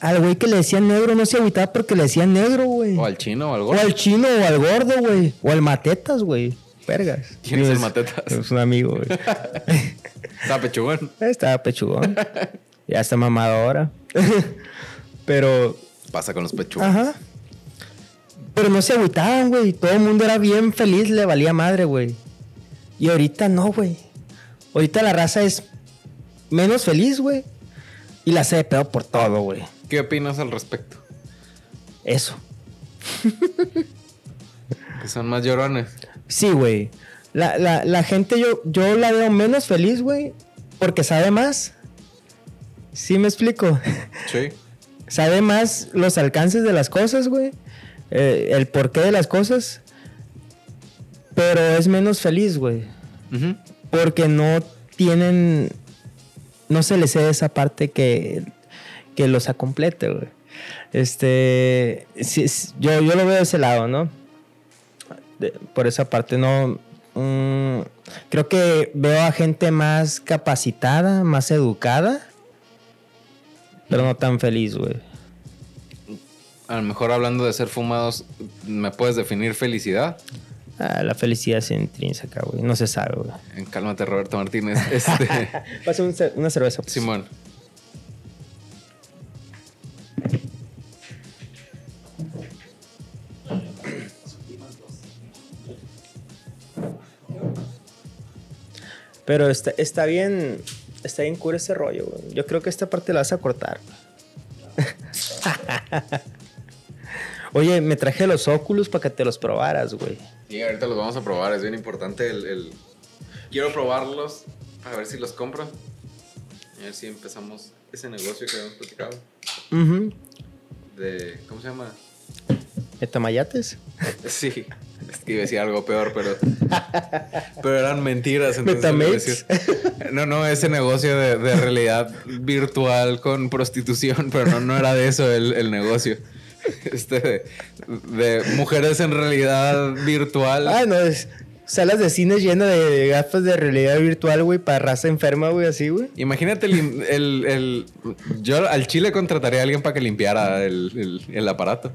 Al güey que le decían negro no se agüitaba porque le decían negro, güey. O al chino o al O gordo. al chino o al gordo, güey. O al matetas, güey. Vergas. ¿Quién es el Matetas? Es un amigo, güey. [LAUGHS] Está pechugón. Estaba pechugón. ya está mamado ahora. [LAUGHS] Pero, Pasa con los pechugones. ajá. Pero no se agüitaban, güey. Todo el mundo era bien feliz, le valía madre, güey. Y ahorita no, güey. Ahorita la raza es menos feliz, güey. Y la hace de pedo por todo, güey. ¿Qué opinas al respecto? Eso. Que son más llorones. Sí, güey. La, la, la gente yo, yo la veo menos feliz, güey. Porque sabe más. ¿Sí me explico? [LAUGHS] Sí. sabe más los alcances de las cosas, güey. eh, el porqué de las cosas. Pero es menos feliz, güey. Porque no tienen... No se les cede esa parte que, que los acomplete, güey. Este... sí, yo, yo lo veo de ese lado, ¿no? De- por esa parte, no... mm, creo que veo a gente más capacitada, más educada. Pero no tan feliz, güey. A lo mejor hablando de ser fumados, ¿me puedes definir felicidad? Ah, la felicidad es intrínseca, güey. No se sabe, güey. Cálmate, Roberto Martínez. [LAUGHS] Este, Pasa un ce- una cerveza. pues. Simón. Pero está, está bien. Está bien cura ese rollo, güey. Yo creo que esta parte la vas a cortar. [LAUGHS] Oye, me traje los óculos para que te los probaras, güey. Y ahorita los vamos a probar. Es bien importante el, el- Quiero probarlos. A ver si los compro. A ver si empezamos ese negocio que habíamos platicado. Ujú. De... ¿Cómo se llama? ¿De tamayates? [LAUGHS] Sí. Es que iba a decir algo peor, pero... Pero eran mentiras. entonces no. No, no, ese negocio de, de realidad virtual con prostitución, pero no, no era de eso el, el negocio. Este de, de mujeres en realidad virtual. Ah, no, es salas de cine llenas de gafas de realidad virtual, güey, para raza enferma, güey, así, güey. Imagínate el, el- el- Yo al chile contrataría a alguien para que limpiara el, el- el aparato.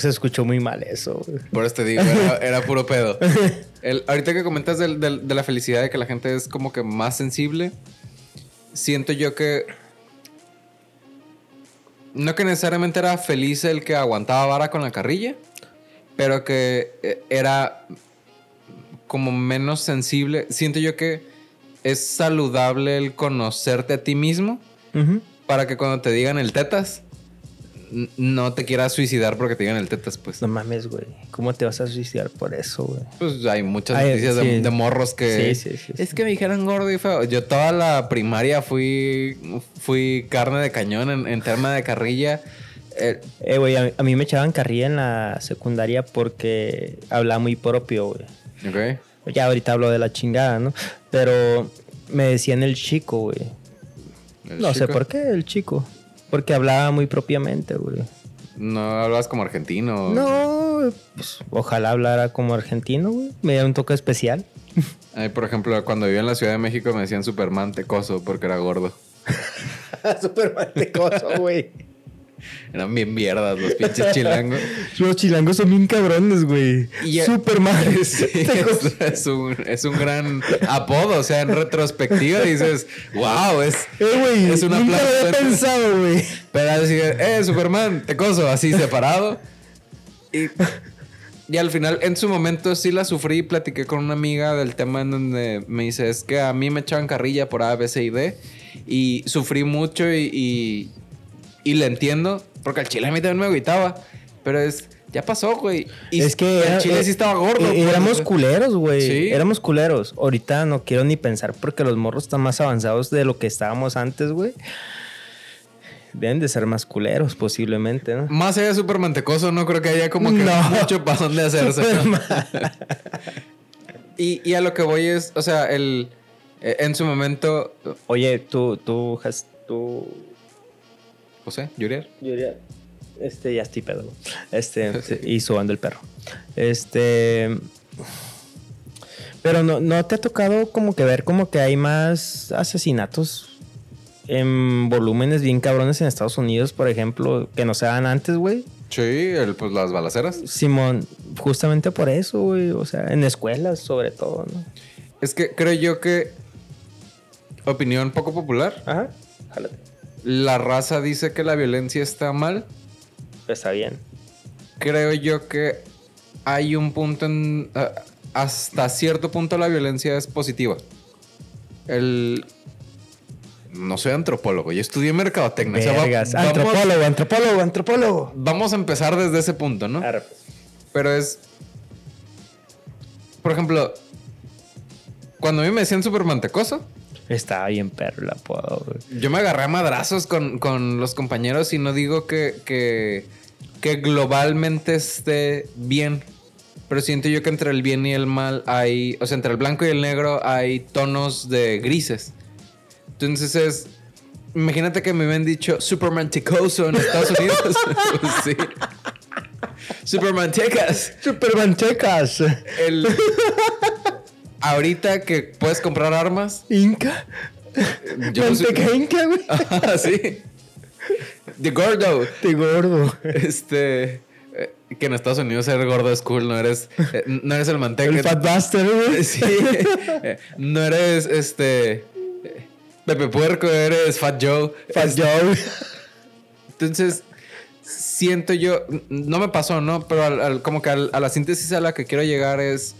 Se escuchó muy mal eso. Por eso te digo, era, [LAUGHS] era puro pedo. El- ahorita que comentas de la felicidad de que la gente es como que más sensible, siento yo que. No que necesariamente era feliz el que aguantaba vara con la carrilla, pero que eh, era como menos sensible. Siento yo que es saludable el conocerte a ti mismo Ujú. para que cuando te digan el tetas, no te quieras suicidar porque te digan el tetas, pues. No mames, güey. ¿Cómo te vas a suicidar por eso, güey? Pues hay muchas Ay, noticias de, sí. de morros que... Sí, sí, sí, Es sí. que me dijeron gordo y feo. Yo toda la primaria fui, fui carne de cañón en, en tema de carrilla. Eh, Eh, güey, a, a mí me echaban carrilla en la secundaria porque hablaba muy propio, güey. ok. Ya ahorita hablo de la chingada, ¿no? Pero me decían el chico, güey. No sé por qué el chico. Porque hablaba muy propiamente, güey. No hablabas como argentino. No, pues ojalá hablara como argentino, güey. Me diera un toque especial. [LAUGHS] A mí, por ejemplo, cuando vivía en la Ciudad de México me decían Superman tecoso porque era gordo. [LAUGHS] Súper mantecoso, güey. [LAUGHS] Eran bien mierdas los pinches [LAUGHS] chilangos. Los chilangos son bien cabrones, güey. Y- Superman. [LAUGHS] Sí, es, es un, es un gran apodo. O sea, en retrospectiva dices, wow, es, Eh, güey. es una nunca lo plaza. pensado, güey. Pero así, eh, Superman, te coso, así separado. Y, y al final, en su momento sí la sufrí y platiqué con una amiga del tema en donde me dice, es que a mí me echaban carrilla por A, B, C y D. Y sufrí mucho y, y, y le entiendo, porque al chile a mí también me agüitaba. Pero es, ya pasó, güey. Y es que el era- chile eh, sí estaba gordo. eh, pues, éramos sea. culeros, güey. Sí. Éramos culeros. Ahorita no quiero ni pensar porque los morros están más avanzados de lo que estábamos antes, güey. Deben de ser más culeros, posiblemente, ¿no? Más allá de súper mantecoso, no creo que haya como que No. mucho para dónde hacerse. ¿no? [LAUGHS] Y, y a lo que voy es, o sea, el, eh, en su momento, Oye, tú, tú, Jas- tú. José. Yo diría, este, ya estoy pedo. Este, [LAUGHS] y subando el perro. Este. Pero no, no te ha tocado como que ver como que hay más asesinatos en volúmenes bien cabrones en Estados Unidos, por ejemplo, que no se dan antes, güey. Sí, el, pues las balaceras. Simón, justamente por eso, güey. O sea, en escuelas sobre todo, ¿no? Es que creo yo que, opinión poco popular, Ajá. Jálate. La raza dice que la violencia está mal. Está bien. Creo yo que hay un punto en... ah, hasta cierto punto la violencia es positiva. El... No soy antropólogo, yo estudié mercadotecnia. o sea, va- Vergas. vamos- Antropólogo, antropólogo, antropólogo. vamos a empezar desde ese punto, ¿no? Arre, pues. Pero es. Por ejemplo, cuando a mí me decían súper mantecoso, Estaba bien perro el apodo, güey. yo me agarré a madrazos con, con los compañeros y no digo que, que, que globalmente esté bien. Pero siento yo que entre el bien y el mal hay. O sea, entre el blanco y el negro hay tonos de grises. Entonces es. Imagínate que me habían dicho Supermanticoso en Estados Unidos. Pues [LAUGHS] sí. Supermantecas. Supermantecas. El... Ahorita que puedes comprar armas. Inca. Yo no sé- Manteca Inca, güey. [LAUGHS] Ah, sí. De gordo. De gordo. Este. eh, Que en Estados Unidos ser gordo es cool, no eres. eh, No eres el manteca. El Fat Buster, güey. [LAUGHS] Sí. eh, No eres este. eh, Pepe Puerco, eres Fat Joe. Fat Este, Joe. Entonces, siento yo, no me pasó, ¿no? Pero al- al- como que al- a la síntesis a la que quiero llegar es,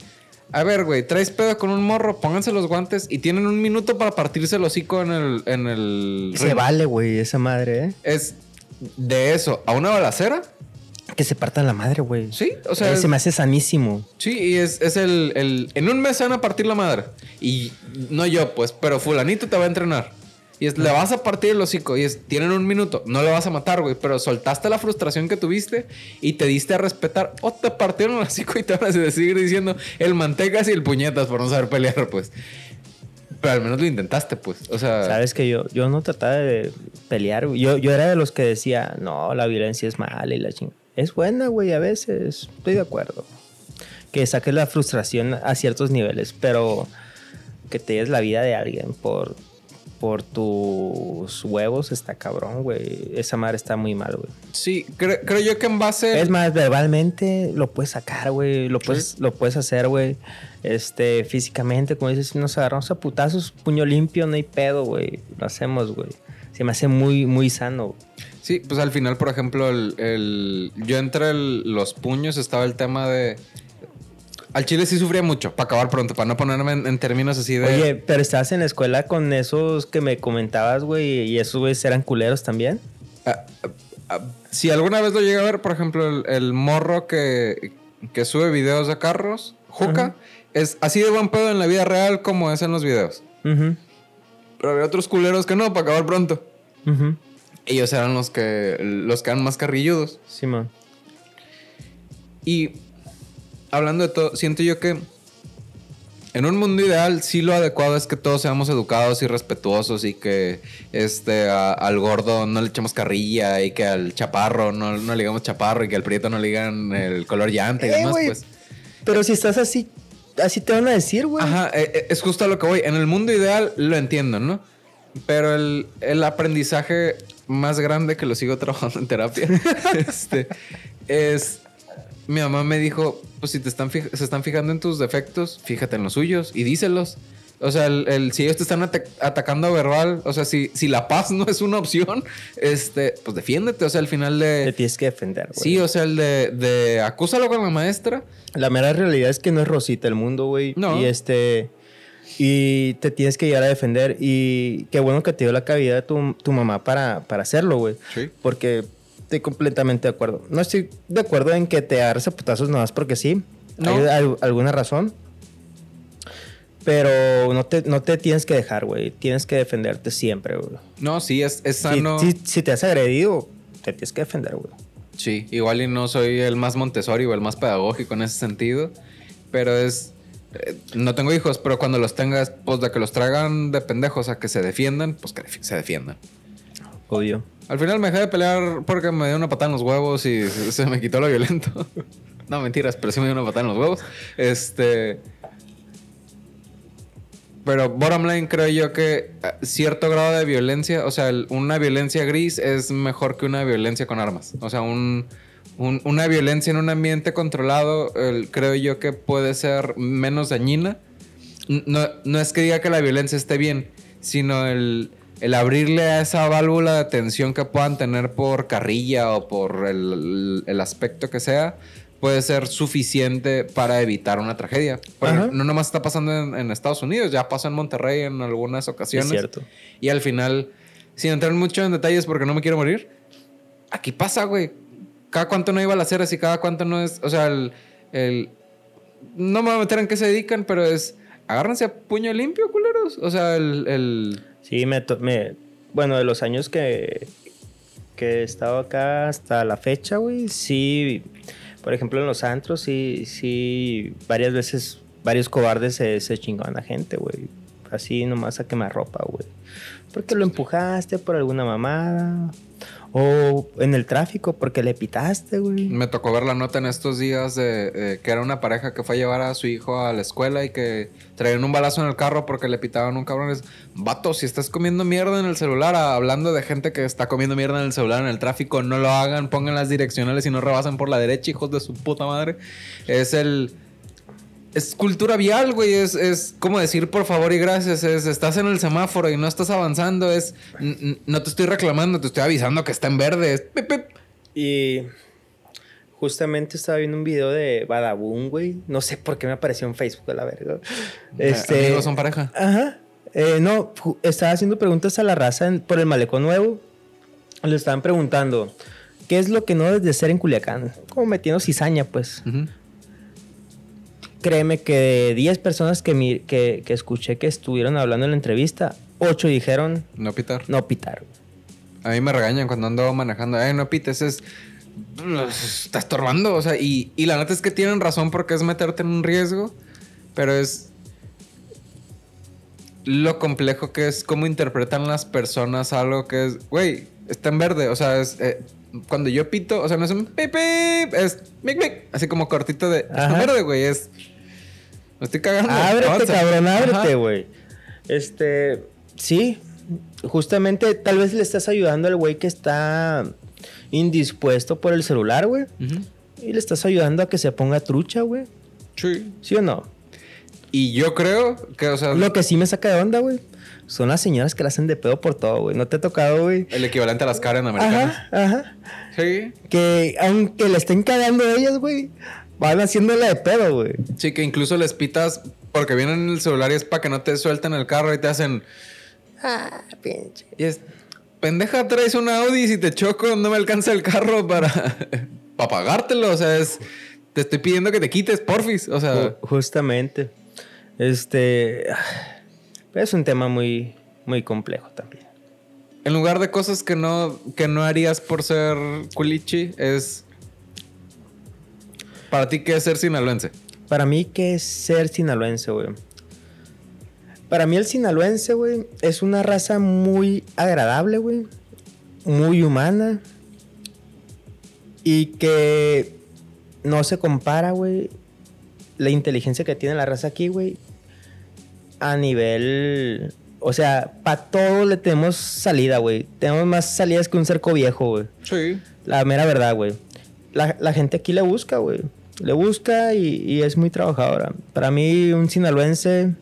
a ver, güey, traes pedo con un morro, pónganse los guantes y tienen un minuto para partirse el hocico en el... En el Se ring. vale, güey, esa madre, ¿eh? Es de eso a una balacera. Que se partan la madre, güey. Sí, o sea, Eh, es- se me hace sanísimo. Sí, y es, es el, el- En un mes se van a partir la madre. Y no yo, pues, pero fulanito te va a entrenar. Y es, le vas a partir el hocico. Y es, tienen un minuto. No le vas a matar, güey. Pero soltaste la frustración que tuviste y te diste a respetar. O te partieron el hocico y te van a seguir diciendo el mantecas y el puñetas por no saber pelear, pues. Pero al menos lo intentaste, pues. O sea, Sabes que yo, yo no trataba de pelear, güey. Yo, yo era de los que decía, no, la violencia es mala y la chingada. Es buena, güey, a veces. Estoy de acuerdo. Que saques la frustración a ciertos niveles, pero que te des la vida de alguien por, por tus huevos está cabrón, güey. Esa madre está muy mal, güey. sí, cre- creo yo que en base. Es más, verbalmente lo puedes sacar, güey. Lo puedes, lo puedes hacer, güey. Este, físicamente, como dices, si nos agarramos a putazos, puño limpio, no hay pedo, güey. Lo hacemos, güey. Se me hace muy, muy sano. Sí, pues al final, por ejemplo, el, el- yo entre el- los puños estaba el tema de... Al chile sí sufría mucho, para acabar pronto, para no ponerme en, en términos así de... Oye, pero estabas en la escuela con esos que me comentabas, güey, y esos güeyes eran culeros también. ah, ah, ah, si alguna vez lo llegué a ver, por ejemplo, el, el morro que, que sube videos de carros, Juca, Ajá. es así de buen pedo en la vida real como es en los videos. Pero había otros culeros que no, para acabar pronto. ujú. Ellos eran los que, los que eran más carrilludos. Simón. Y hablando de todo, siento yo que en un mundo ideal sí lo adecuado es que todos seamos educados y respetuosos y que este a- al gordo no le echemos carrilla y que al chaparro no, no le digamos chaparro y que al prieto no le digan el color llanta y Eh, demás, pues. Pero si estás así, así te van a decir, güey. Ajá, eh, eh, es justo a lo que voy. En el mundo ideal lo entiendo, ¿no? Pero el, el aprendizaje más grande que lo sigo [LAUGHS] trabajando en terapia, [LAUGHS] este, es... Mi mamá me dijo, pues si te están se están fijando en tus defectos, fíjate en los suyos y díselos. O sea, el, el- si ellos te están ata- atacando verbal, o sea, si, si la paz no es una opción, este, pues defiéndete. O sea, al final Te de... tienes que defender, güey. Sí, o sea, el de, de acúsalo con la maestra. La mera realidad es que no es rosita el mundo, güey. No. Y este. Y te tienes que llegar a defender. Y qué bueno que te dio la cavidad tu, tu mamá para, para hacerlo, güey. Sí. Porque estoy completamente de acuerdo. No estoy de acuerdo en que te agarres a putazos nada más porque sí. No. Hay al- alguna razón. Pero no te, no te tienes que dejar, güey. Tienes que defenderte siempre, güey. No, sí, es, es sano. si- si te has agredido, te tienes que defender, güey. Sí, igual y no soy el más Montessori o el más pedagógico en ese sentido, pero es... eh, no tengo hijos, pero cuando los tengas, pues de que los traigan de pendejos a que se defiendan, pues que se defiendan. Obvio. Al final me dejé de pelear porque me dio una patada en los huevos y se, me quitó lo violento. [LAUGHS] no, mentiras, pero sí me dio una patada en los huevos. Este... Pero bottom line creo yo que eh, cierto grado de violencia, o sea, una violencia gris es mejor que una violencia con armas. O sea, un, un- una violencia en un ambiente controlado creo yo que puede ser menos dañina. No, no es que diga que la violencia esté bien, sino el, el abrirle a esa válvula de tensión que puedan tener por carrilla o por el, el aspecto que sea, puede ser suficiente para evitar una tragedia. Ajá. no nomás está pasando en, en Estados Unidos, ya pasa en Monterrey en algunas ocasiones. Es cierto. Y al final, sin entrar mucho en detalles porque no me quiero morir, aquí pasa, güey. Cada cuánto no hay balaceras y cada cuánto no es. O sea, el. el- no me voy a meter en qué se dedican, pero es. Agárrense a puño limpio, culeros. O sea, el. el- Sí, me, bueno, de los años que, que he estado acá hasta la fecha, güey, sí, por ejemplo en los antros, sí, sí, varias veces, varios cobardes se, se chingaban a gente, güey, así nomás a quemar ropa, güey, porque lo empujaste por alguna mamada, o en el tráfico porque le pitaste, güey. me tocó ver la nota en estos días de eh, que era una pareja que fue a llevar a su hijo a la escuela y que traían un balazo en el carro porque le pitaban un cabrón. Es, vato, si estás comiendo mierda en el celular, ah, hablando de gente que está comiendo mierda en el celular en el tráfico, no lo hagan, pongan las direccionales y no rebasen por la derecha, hijos de su puta madre. Es el. Es cultura vial, güey. Es, es como decir por favor y gracias. Es estás en el semáforo y no estás avanzando. Es no te estoy reclamando, te estoy avisando que está en verde. Es pip, pip. Y justamente estaba viendo un video de Badaboom, güey. No sé por qué me apareció en Facebook, a la verga. Este, Amigos son pareja. Ajá. Eh, no, estaba haciendo preguntas a la raza en- por el malecón nuevo. Le estaban preguntando, ¿qué es lo que no debes de hacer en Culiacán? Como metiendo cizaña, pues. Ujú. Créeme que de 10 personas que, mi- que, que escuché que estuvieron hablando en la entrevista, 8 dijeron No pitar. no pitar. A mí me regañan cuando ando manejando. Ay, no pites, es. Está estorbando. O sea, y, y la neta es que tienen razón porque es meterte en un riesgo. Pero es. Lo complejo que es cómo interpretan las personas algo que es. Güey, está en verde. O sea, es. eh, cuando yo pito, o sea, no es un pip, pip, es mic, mic. Así como cortito de. Está en Ajá. verde, güey. Es. Me estoy cagando. Ábrete, cabrón, ábrete, güey. Este, sí, justamente tal vez le estás ayudando al güey que está indispuesto por el celular, güey. Y le estás ayudando a que se ponga trucha, güey. Sí. ¿Sí o no? Y yo creo que, o sea. Lo que sí me saca de onda, güey, son las señoras que la hacen de pedo por todo, güey. ¿No te ha tocado, güey? El equivalente a las Karen americanas. Ajá, ajá. Sí. Que aunque le estén cagando ellas, güey, van haciéndola de pedo, güey. Sí, que incluso les pitas porque vienen en el celular y es para que no te suelten el carro y te hacen. Ah, pinche. Y es. Pendeja, traes un Audi y si te choco no me alcanza el carro para. [LAUGHS] para pagártelo. O sea, es. Te estoy pidiendo que te quites, porfis. O sea. Ju- Justamente. Este. [SIGHS] Es un tema muy, muy complejo también. En lugar de cosas que no, que no harías por ser culichi, es. Para ti, ¿qué es ser sinaloense? Para mí, ¿qué es ser sinaloense, güey? Para mí, el sinaloense, güey, es una raza muy agradable, güey. Muy humana. Y que no se compara, güey, la inteligencia que tiene la raza aquí, güey, a nivel O sea, para todo le tenemos salida, güey. Tenemos más salidas que un cerco viejo, güey. Sí. La mera verdad, güey. La, la gente aquí le busca, güey. Le busca y, y es muy trabajadora. Para mí, un sinaloense,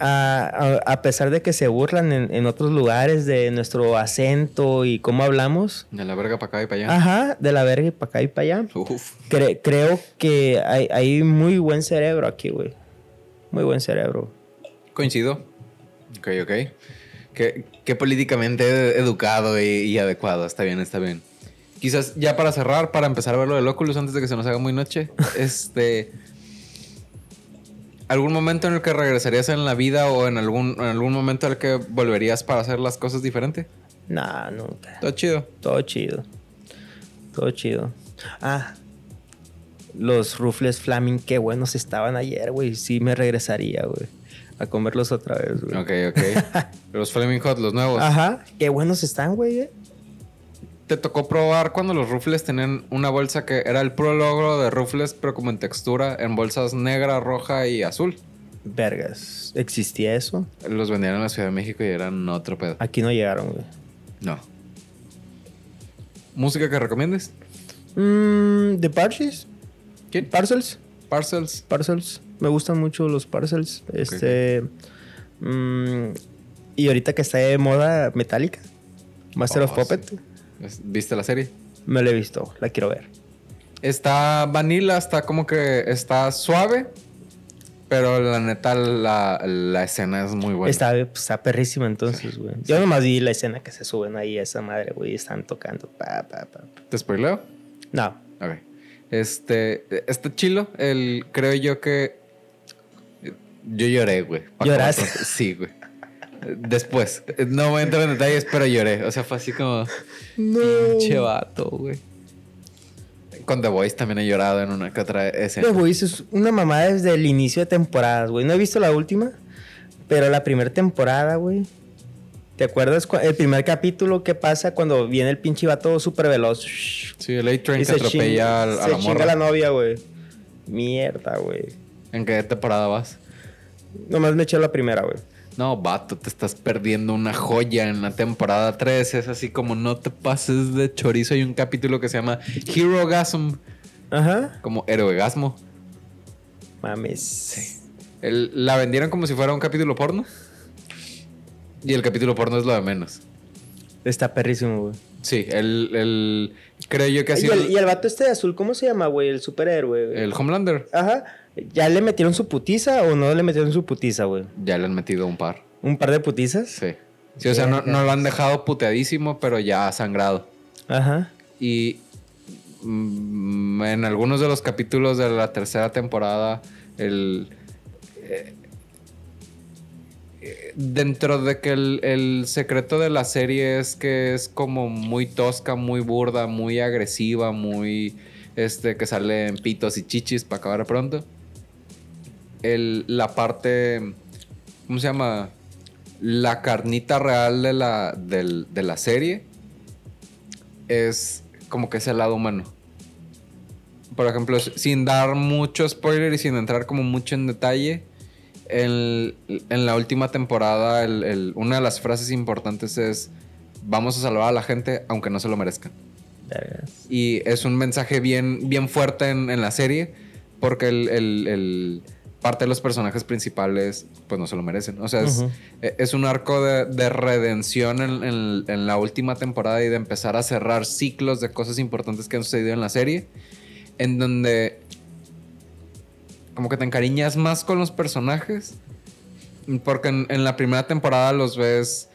a, a- a pesar de que se burlan en, en otros lugares de nuestro acento y cómo hablamos, De la verga para acá y para allá. ajá, de la verga y para acá y para allá, Uf. cre- creo que hay, hay muy buen cerebro aquí, güey. Muy buen cerebro. Coincido. Ok, ok. Qué, qué políticamente educado y, y adecuado. Está bien, está bien. Quizás ya para cerrar, para empezar a ver lo del Oculus antes de que se nos haga muy noche. [LAUGHS] este. ¿Algún momento en el que regresarías en la vida o en algún, en algún momento en el que volverías para hacer las cosas diferente? Nah, nunca. Todo chido. Todo chido. Todo chido. Ah, los rufles flaming, qué buenos estaban ayer, güey. Sí me regresaría, güey. A comerlos otra vez, güey. Ok, ok. [LAUGHS] los Flaming Hot, los nuevos. Ajá, qué buenos están, güey. ¿Te tocó probar cuando los rufles tenían una bolsa que era el puro logro de rufles, pero como en textura, en bolsas negra, roja y azul? Vergas. ¿Existía eso? Los vendían en la Ciudad de México y eran otro pedo. Aquí no llegaron, güey. No. ¿Música que recomiendes? Mm, ¿De Parcels? ¿Quién? ¿Parcels? Parcels. Parcels. Me gustan mucho los parcels. Este. mm, y ahorita que está de moda Metallica, Master Oh, of Puppet, Es- ¿Viste la serie? me la he visto, la quiero ver. Está vanilla, está como que está suave. Pero la neta, la, la escena es muy buena. Está, está perrísima entonces, güey. Yo nomás vi la escena que se suben ahí a esa madre, güey, y están tocando. Pa, pa, pa. ¿Te spoileo? No, Ok. Este, está chilo. El, creo yo que. Yo lloré, güey. ¿Lloraste? Sí, güey. Después. No voy a entrar en detalles, pero lloré. O sea, fue así como. no. Pinche vato, güey. Con The Voice también he llorado en una que otra escena. The Voice es una mamada desde el inicio de temporadas, güey. No he visto la última, pero la primera temporada, güey. ¿Te acuerdas cu- el primer capítulo qué pasa cuando viene el pinche vato súper veloz? Sí, el A-Train que atropella a, a se la chinga la novia, güey. Mierda, güey. ¿En qué temporada vas? Nomás me eché la primera, güey. No, vato, te estás perdiendo una joya en la temporada 3. Es así como no te pases de chorizo. Hay un capítulo que se llama Hero Gasm, Ajá. como Heroegasmo. Mames. El- la vendieron como si fuera un capítulo porno. Y el capítulo porno es lo de menos. Está perrísimo, güey. Sí, el, el creo yo que ha Y sido el, el, y el vato este de azul, ¿cómo se llama, güey? El superhéroe, güey. el Homelander. Ajá. ¿Ya le metieron su putiza o no le metieron su putiza, güey? Ya le han metido un par. ¿Un par de putizas? Sí. Sí, o sea, no, no lo han dejado puteadísimo, pero ya ha sangrado. Ajá. Y mm, en algunos de los capítulos de la tercera temporada, el. eh, eh, dentro de que el, el secreto de la serie es que es como muy tosca, muy burda, muy agresiva, muy. Este, que sale en pitos y chichis para acabar pronto. El, la parte. ¿Cómo se llama? La carnita real de la, del- de la serie es como que ese lado humano. Por ejemplo, sin dar mucho spoiler y sin entrar como mucho en detalle, el- en la última temporada el- el- una de las frases importantes es vamos a salvar a la gente aunque no se lo merezcan. Y es un mensaje bien, bien fuerte en, en la serie porque el, el- el- parte de los personajes principales pues no se lo merecen. O sea, es, e- es un arco de, de redención en, en- en la última temporada y de empezar a cerrar ciclos de cosas importantes que han sucedido en la serie. En donde como que te encariñas más con los personajes. Porque en, en la primera temporada los ves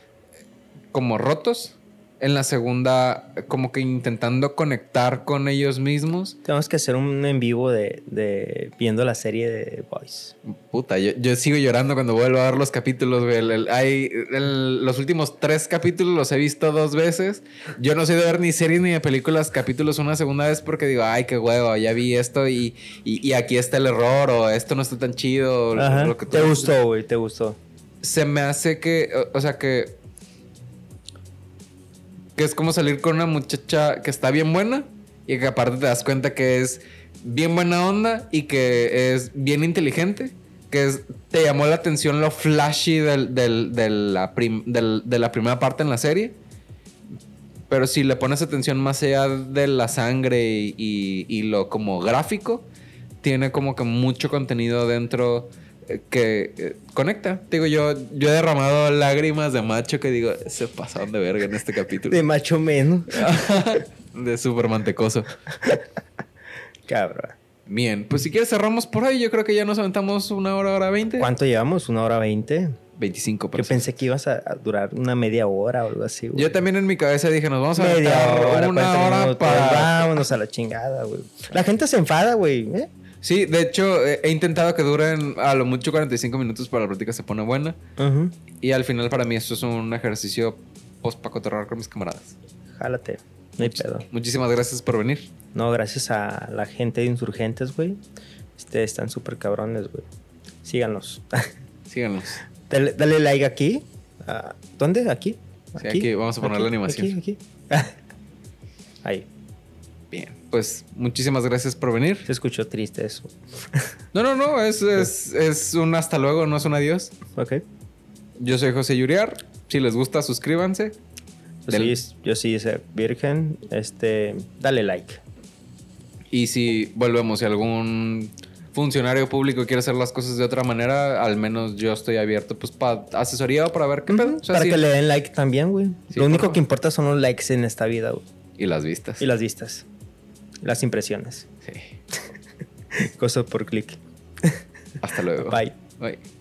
como rotos. En la segunda, como que intentando conectar con ellos mismos. Tenemos que hacer un en vivo de, de viendo la serie de Boys. Puta, yo, yo sigo llorando cuando vuelvo a ver los capítulos, güey. El- el- hay, el- los últimos tres capítulos los he visto dos veces. Yo no soy de ver ni series ni de películas capítulos una segunda vez porque digo, ay, qué huevo, ya vi esto y, y- y aquí está el error o esto no está tan chido. o Ajá. lo que tú Te gustó, güey, te gustó. Se me hace que, o, o sea, que... Que es como salir con una muchacha que está bien buena y que aparte te das cuenta que es bien buena onda y que es bien inteligente, que te llamó la atención lo flashy la de la primera parte en la serie. Pero si le pones atención más allá de la sangre y, y- lo como gráfico, tiene como que mucho contenido dentro que eh, conecta. Digo, yo, yo he derramado lágrimas de macho que digo, se pasaron de verga en este capítulo. De macho menos. [LAUGHS] de súper mantecoso. [LAUGHS] Cabrón. Bien, pues si quieres cerramos por ahí. Yo creo que ya nos aventamos una hora, hora veinte. ¿Cuánto llevamos? ¿Una hora veinte? 25 Yo pensé que ibas a, durar una media hora o algo así, güey. Yo también en mi cabeza dije, nos vamos a Media hora, una 40 hora minutos. para... Vámonos a la chingada, güey. La gente se enfada, güey. ¿eh? Sí, de hecho, he intentado que duren a lo mucho 45 minutos para la plática se pone buena. Ujú. Y al final para mí esto es un ejercicio post para cotorrear con mis camaradas. Jálate. No hay pedo. Muchísimas gracias por venir. No, gracias a la gente de Insurgentes, güey. Ustedes están súper cabrones, güey. Síganos. [LAUGHS] Síganos. dale, dale like aquí. Ah, ¿Dónde? ¿Aquí? Sí, aquí vamos a poner la animación. Aquí, aquí. [LAUGHS] Ahí. Bien, pues muchísimas gracias por venir. Se escuchó triste eso. [LAUGHS] No, no, no, es, es, es un hasta luego, no es un adiós. Ok. Yo soy José Yuriar. Si les gusta, suscríbanse. Yo Del- sí, yo sí virgen. Este, dale like. Y si volvemos, si algún funcionario público quiere hacer las cosas de otra manera, al menos yo estoy abierto pues para asesoría o para ver qué pedo. Ujú, O sea, Para sí. que le den like también, güey. Sí, Lo único que importa son los likes en esta vida, güey. Y las vistas. Y las vistas. Las impresiones. Sí. [LAUGHS] Cosas por clic. Hasta luego. Bye. Bye.